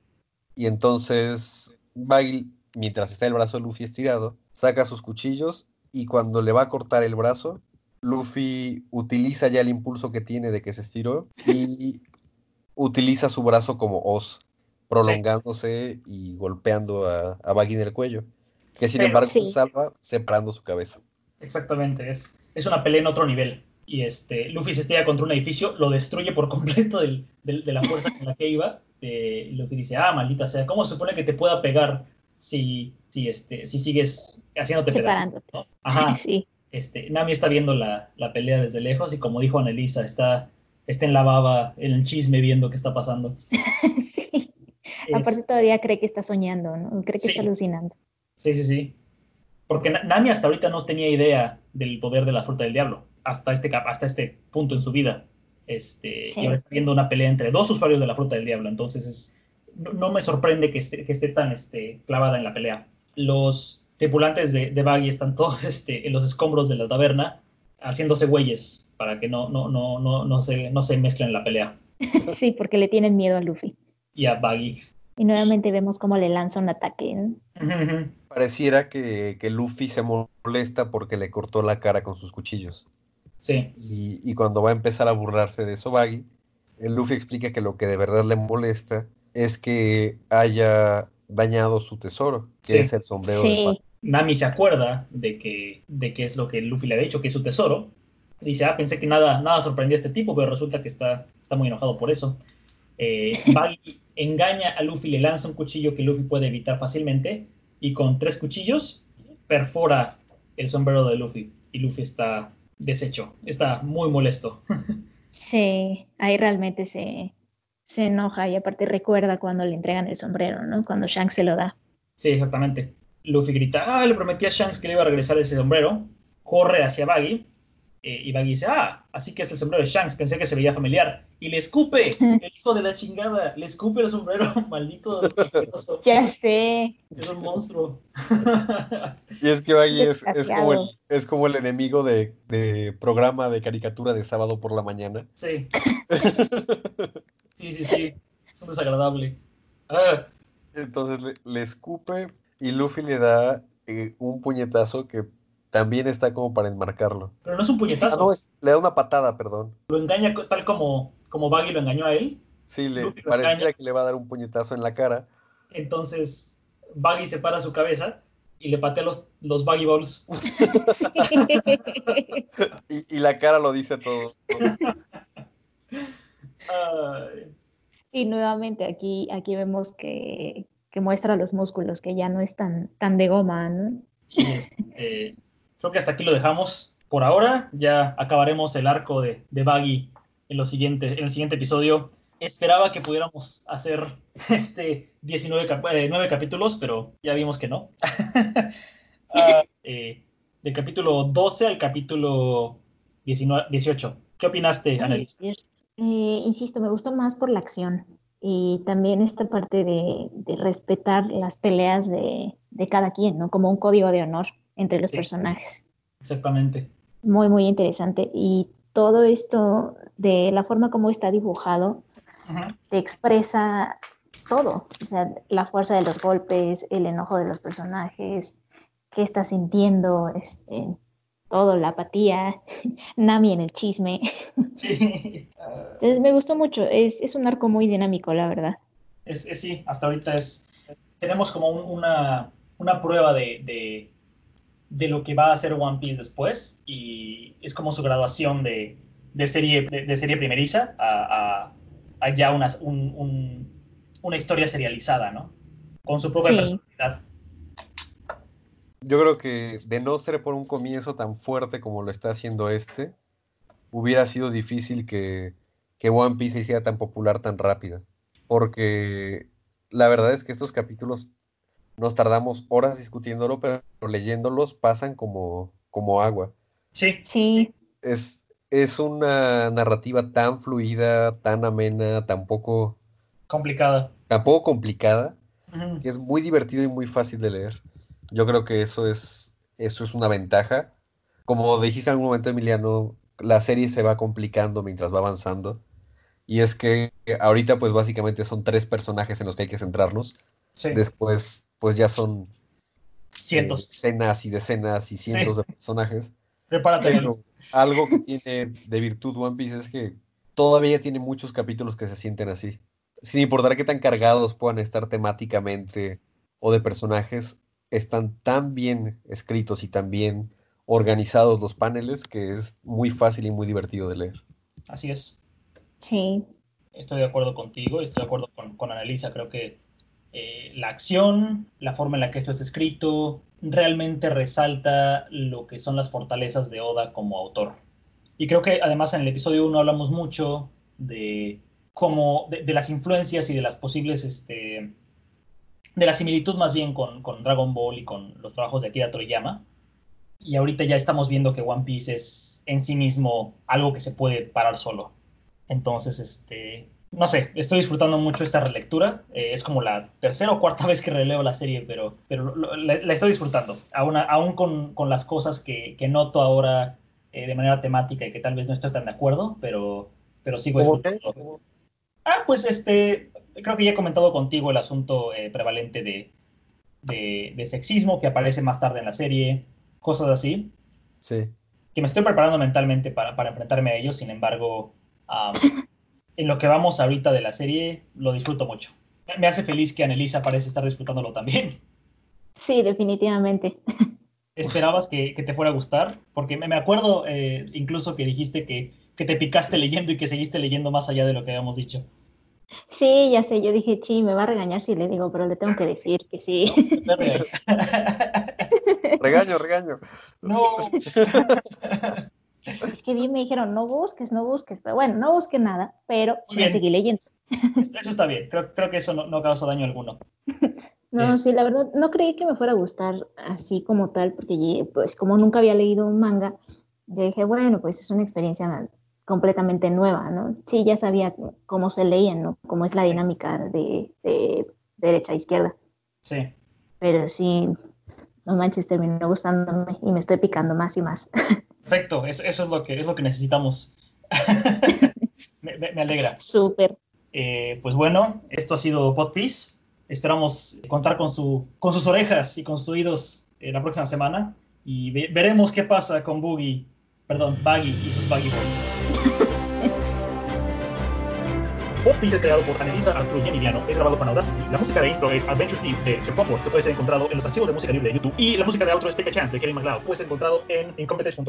Y entonces Baggy, mientras está el brazo de Luffy estirado, saca sus cuchillos y cuando le va a cortar el brazo, Luffy utiliza ya el impulso que tiene de que se estiró y utiliza su brazo como hoz, prolongándose y golpeando a, a Baggy en el cuello, que sin Pero- embargo se salva separando su cabeza. Exactamente, es, es una pelea en otro nivel. Y este, Luffy se estrella contra un edificio, lo destruye por completo del- del- de la fuerza con la que iba. Eh, y Luffy dice, ah, maldita sea, ¿cómo se supone que te pueda pegar si, si, este, si sigues haciéndote. ¿no? Ajá, sí. este, Nami está viendo la, la pelea desde lejos y como dijo Anelisa, está, está en la baba, en el chisme viendo qué está pasando. sí. Es- Aparte todavía cree que está soñando, ¿no? Cree que Sí. está alucinando. Sí, sí, sí. Porque Na- Nami hasta ahorita no tenía idea del poder de la fruta del diablo, hasta este, hasta este punto en su vida. Este, Sí. Y ahora está viendo una pelea entre dos usuarios de la fruta del diablo, entonces es- no, no me sorprende que esté, que esté tan este, clavada en la pelea. Los tripulantes de, de Baggy están todos este, en los escombros de la taberna haciéndose güeyes para que no, no, no, no, no, se, no se mezclen en la pelea. Sí, porque le tienen miedo a Luffy. Y a Baggy. Y nuevamente vemos cómo le lanza un ataque. ¿no? Pareciera que, que Luffy se molesta porque le cortó la cara con sus cuchillos. Sí, Y, y cuando va a empezar a burlarse de eso, Baggy, el Luffy explica que lo que de verdad le molesta es que haya dañado su tesoro, que Sí. es el sombrero de Baggy. Nami se acuerda de que, de que es lo que Luffy le había dicho, que es su tesoro. Dice, ah, pensé que nada, nada sorprendía a este tipo, pero resulta que está, está muy enojado por eso. Eh, Baggy engaña a Luffy, le lanza un cuchillo que Luffy puede evitar fácilmente, y con tres cuchillos perfora el sombrero de Luffy. Y Luffy está deshecho, está muy molesto. sí. Ahí realmente se, se enoja y aparte recuerda cuando le entregan el sombrero, ¿no? Cuando Shanks se lo da. Sí, exactamente. Luffy grita, ah, le prometí a Shanks que le iba a regresar ese sombrero. Corre hacia Baggy. eh, y Baggy dice, ah, así que es el sombrero de Shanks. Pensé que se veía familiar. Y le escupe, el hijo de la chingada. Le escupe el sombrero, maldito. Ya sé. Es un monstruo. Y es que Baggy es, es como, el, Desgraciado. es como el enemigo de, de programa de caricatura de sábado por la mañana. sí. Sí, sí, sí. Es un desagradable. Ah, Entonces le, le escupe y Luffy le da eh, un puñetazo que también está como para enmarcarlo. pero no es un Ah, puñetazo. no, es- le da una patada, perdón. Lo engaña tal como, como Baggy lo engañó a él. Sí, le pareciera engaña. que le va a dar un puñetazo en la cara. Entonces Baggy separa su cabeza y le patea los, los Baggy Balls. Y, y la cara lo dice todo. Ay. Y nuevamente aquí, aquí vemos que, que muestra los músculos, que ya no es tan, tan de goma, ¿no? Y este, creo que hasta aquí lo dejamos por ahora. Ya acabaremos el arco de, de Baggy en, lo siguiente, en el siguiente episodio. Esperaba que pudiéramos hacer este 19 cap- eh, nueve capítulos, pero ya vimos que no. Eh, del capítulo 12 al capítulo 19, 18. ¿Qué opinaste, Ay, Annalise? es cierto. Eh, insisto, me gustó más por la acción y también esta parte de, de respetar las peleas de, de cada quien, ¿no? Como un código de honor entre los Sí. personajes. Exactamente. Muy, muy interesante. Y todo esto de la forma como está dibujado, te expresa todo, o sea, la fuerza de los golpes, el enojo de los personajes, qué está sintiendo, este, todo, la apatía, Nami en el chisme. Sí. Entonces me gustó mucho, es, es un arco muy dinámico, la verdad. Es, es- sí, hasta ahorita es. Tenemos como un- una, una prueba de, de, de lo que va a hacer One Piece después. Y es como su graduación de, de serie, de, de serie primeriza a, a- a ya una, un- un- una historia serializada, ¿no? Con su propia Sí. personalidad. Yo creo que de no ser por un comienzo tan fuerte como lo está haciendo este, hubiera sido difícil que, que One Piece se hiciera tan popular tan rápido. Porque la verdad es que estos capítulos nos tardamos horas discutiéndolo, pero leyéndolos pasan como, como agua. Sí, Sí, Es, es una narrativa tan fluida, tan amena, tan poco, complicada. tan poco complicada, Ujú. que es muy divertido y muy fácil de leer. Yo creo que eso es, eso es una ventaja. Como dijiste en algún momento, Emiliano, la serie se va complicando mientras va avanzando. Y es que ahorita, pues básicamente son tres personajes en los que hay que centrarnos. Sí, Después, pues ya son eh, cientos. decenas y decenas y cientos Sí. de personajes. Prepárate. Pero algo que tiene de virtud One Piece es que todavía tiene muchos capítulos que se sienten así. Sin importar qué tan cargados puedan estar temáticamente o de personajes, están tan bien escritos y tan bien organizados los paneles que es muy fácil y muy divertido de leer. Así es. sí, Estoy de acuerdo contigo, estoy de acuerdo con, con Annalisa. Creo que eh, la acción, la forma en la que esto es escrito, realmente resalta lo que son las fortalezas de Oda como autor. Y creo que además en el episodio 1 hablamos mucho de cómo, de, de las influencias y de las posibles, este, de la similitud más bien con, con Dragon Ball y con los trabajos de Akira Toriyama. Y ahorita ya estamos viendo que One Piece es en sí mismo algo que se puede parar solo. Entonces, este, no sé, estoy disfrutando mucho esta relectura. Eh, es como la tercera o cuarta vez que releo la serie, pero, pero lo- la, la estoy disfrutando. Aún, aún con, con las cosas que, que noto ahora eh, de manera temática y que tal vez no estoy tan de acuerdo, pero, pero sigo disfrutando. Ah, pues este, creo que ya he comentado contigo el asunto eh, prevalente de, de, de sexismo que aparece más tarde en la serie, cosas así Sí. que me estoy preparando mentalmente para, para enfrentarme a ellos, sin embargo, en lo que vamos ahorita de la serie, lo disfruto mucho. Me- hace feliz que Annelisa parece estar disfrutándolo también. sí, definitivamente. ¿Esperabas que, que te fuera a gustar? Porque me, me acuerdo eh, incluso que dijiste que, que te picaste leyendo y que seguiste leyendo más allá de lo que habíamos dicho. Sí, ya sé, yo dije, sí, me va a regañar si le digo, pero le tengo que decir que sí. Regaño, regaño. no, Es que bien me dijeron, no busques, no busques, pero bueno, no busqué nada, pero me seguí leyendo. eso está bien. Creo, creo que eso no, no causa daño alguno. No, Es- sí, la verdad, no creí que me fuera a gustar así como tal, porque pues como nunca había leído un manga, yo dije, bueno, pues es una experiencia completamente nueva, ¿no? Sí, ya sabía cómo se leían, ¿no? Cómo es la dinámica de, de derecha a izquierda, Sí. pero sí, no manches, terminó gustándome y me estoy picando más y más. Perfecto, eso, eso es, lo que, es lo que necesitamos. me, me- me alegra. Súper. Eh, pues bueno, esto ha sido Podpiece. Esperamos contar con, su, con sus orejas y con sus oídos eh, la próxima semana. Y ve- veremos qué pasa con Boogie, perdón, Baggy y sus Baggy Boys. Podpiece es creado por Annelisa Arturo y Emiliano. Es grabado con Audacity. La música de intro es Adventure Theme de Sir Comfort, que puede ser encontrado en los archivos de música libre de YouTube. Y la música de outro es Take a Chance de Kevin MacLeod. Puede ser encontrado en incompetence.com.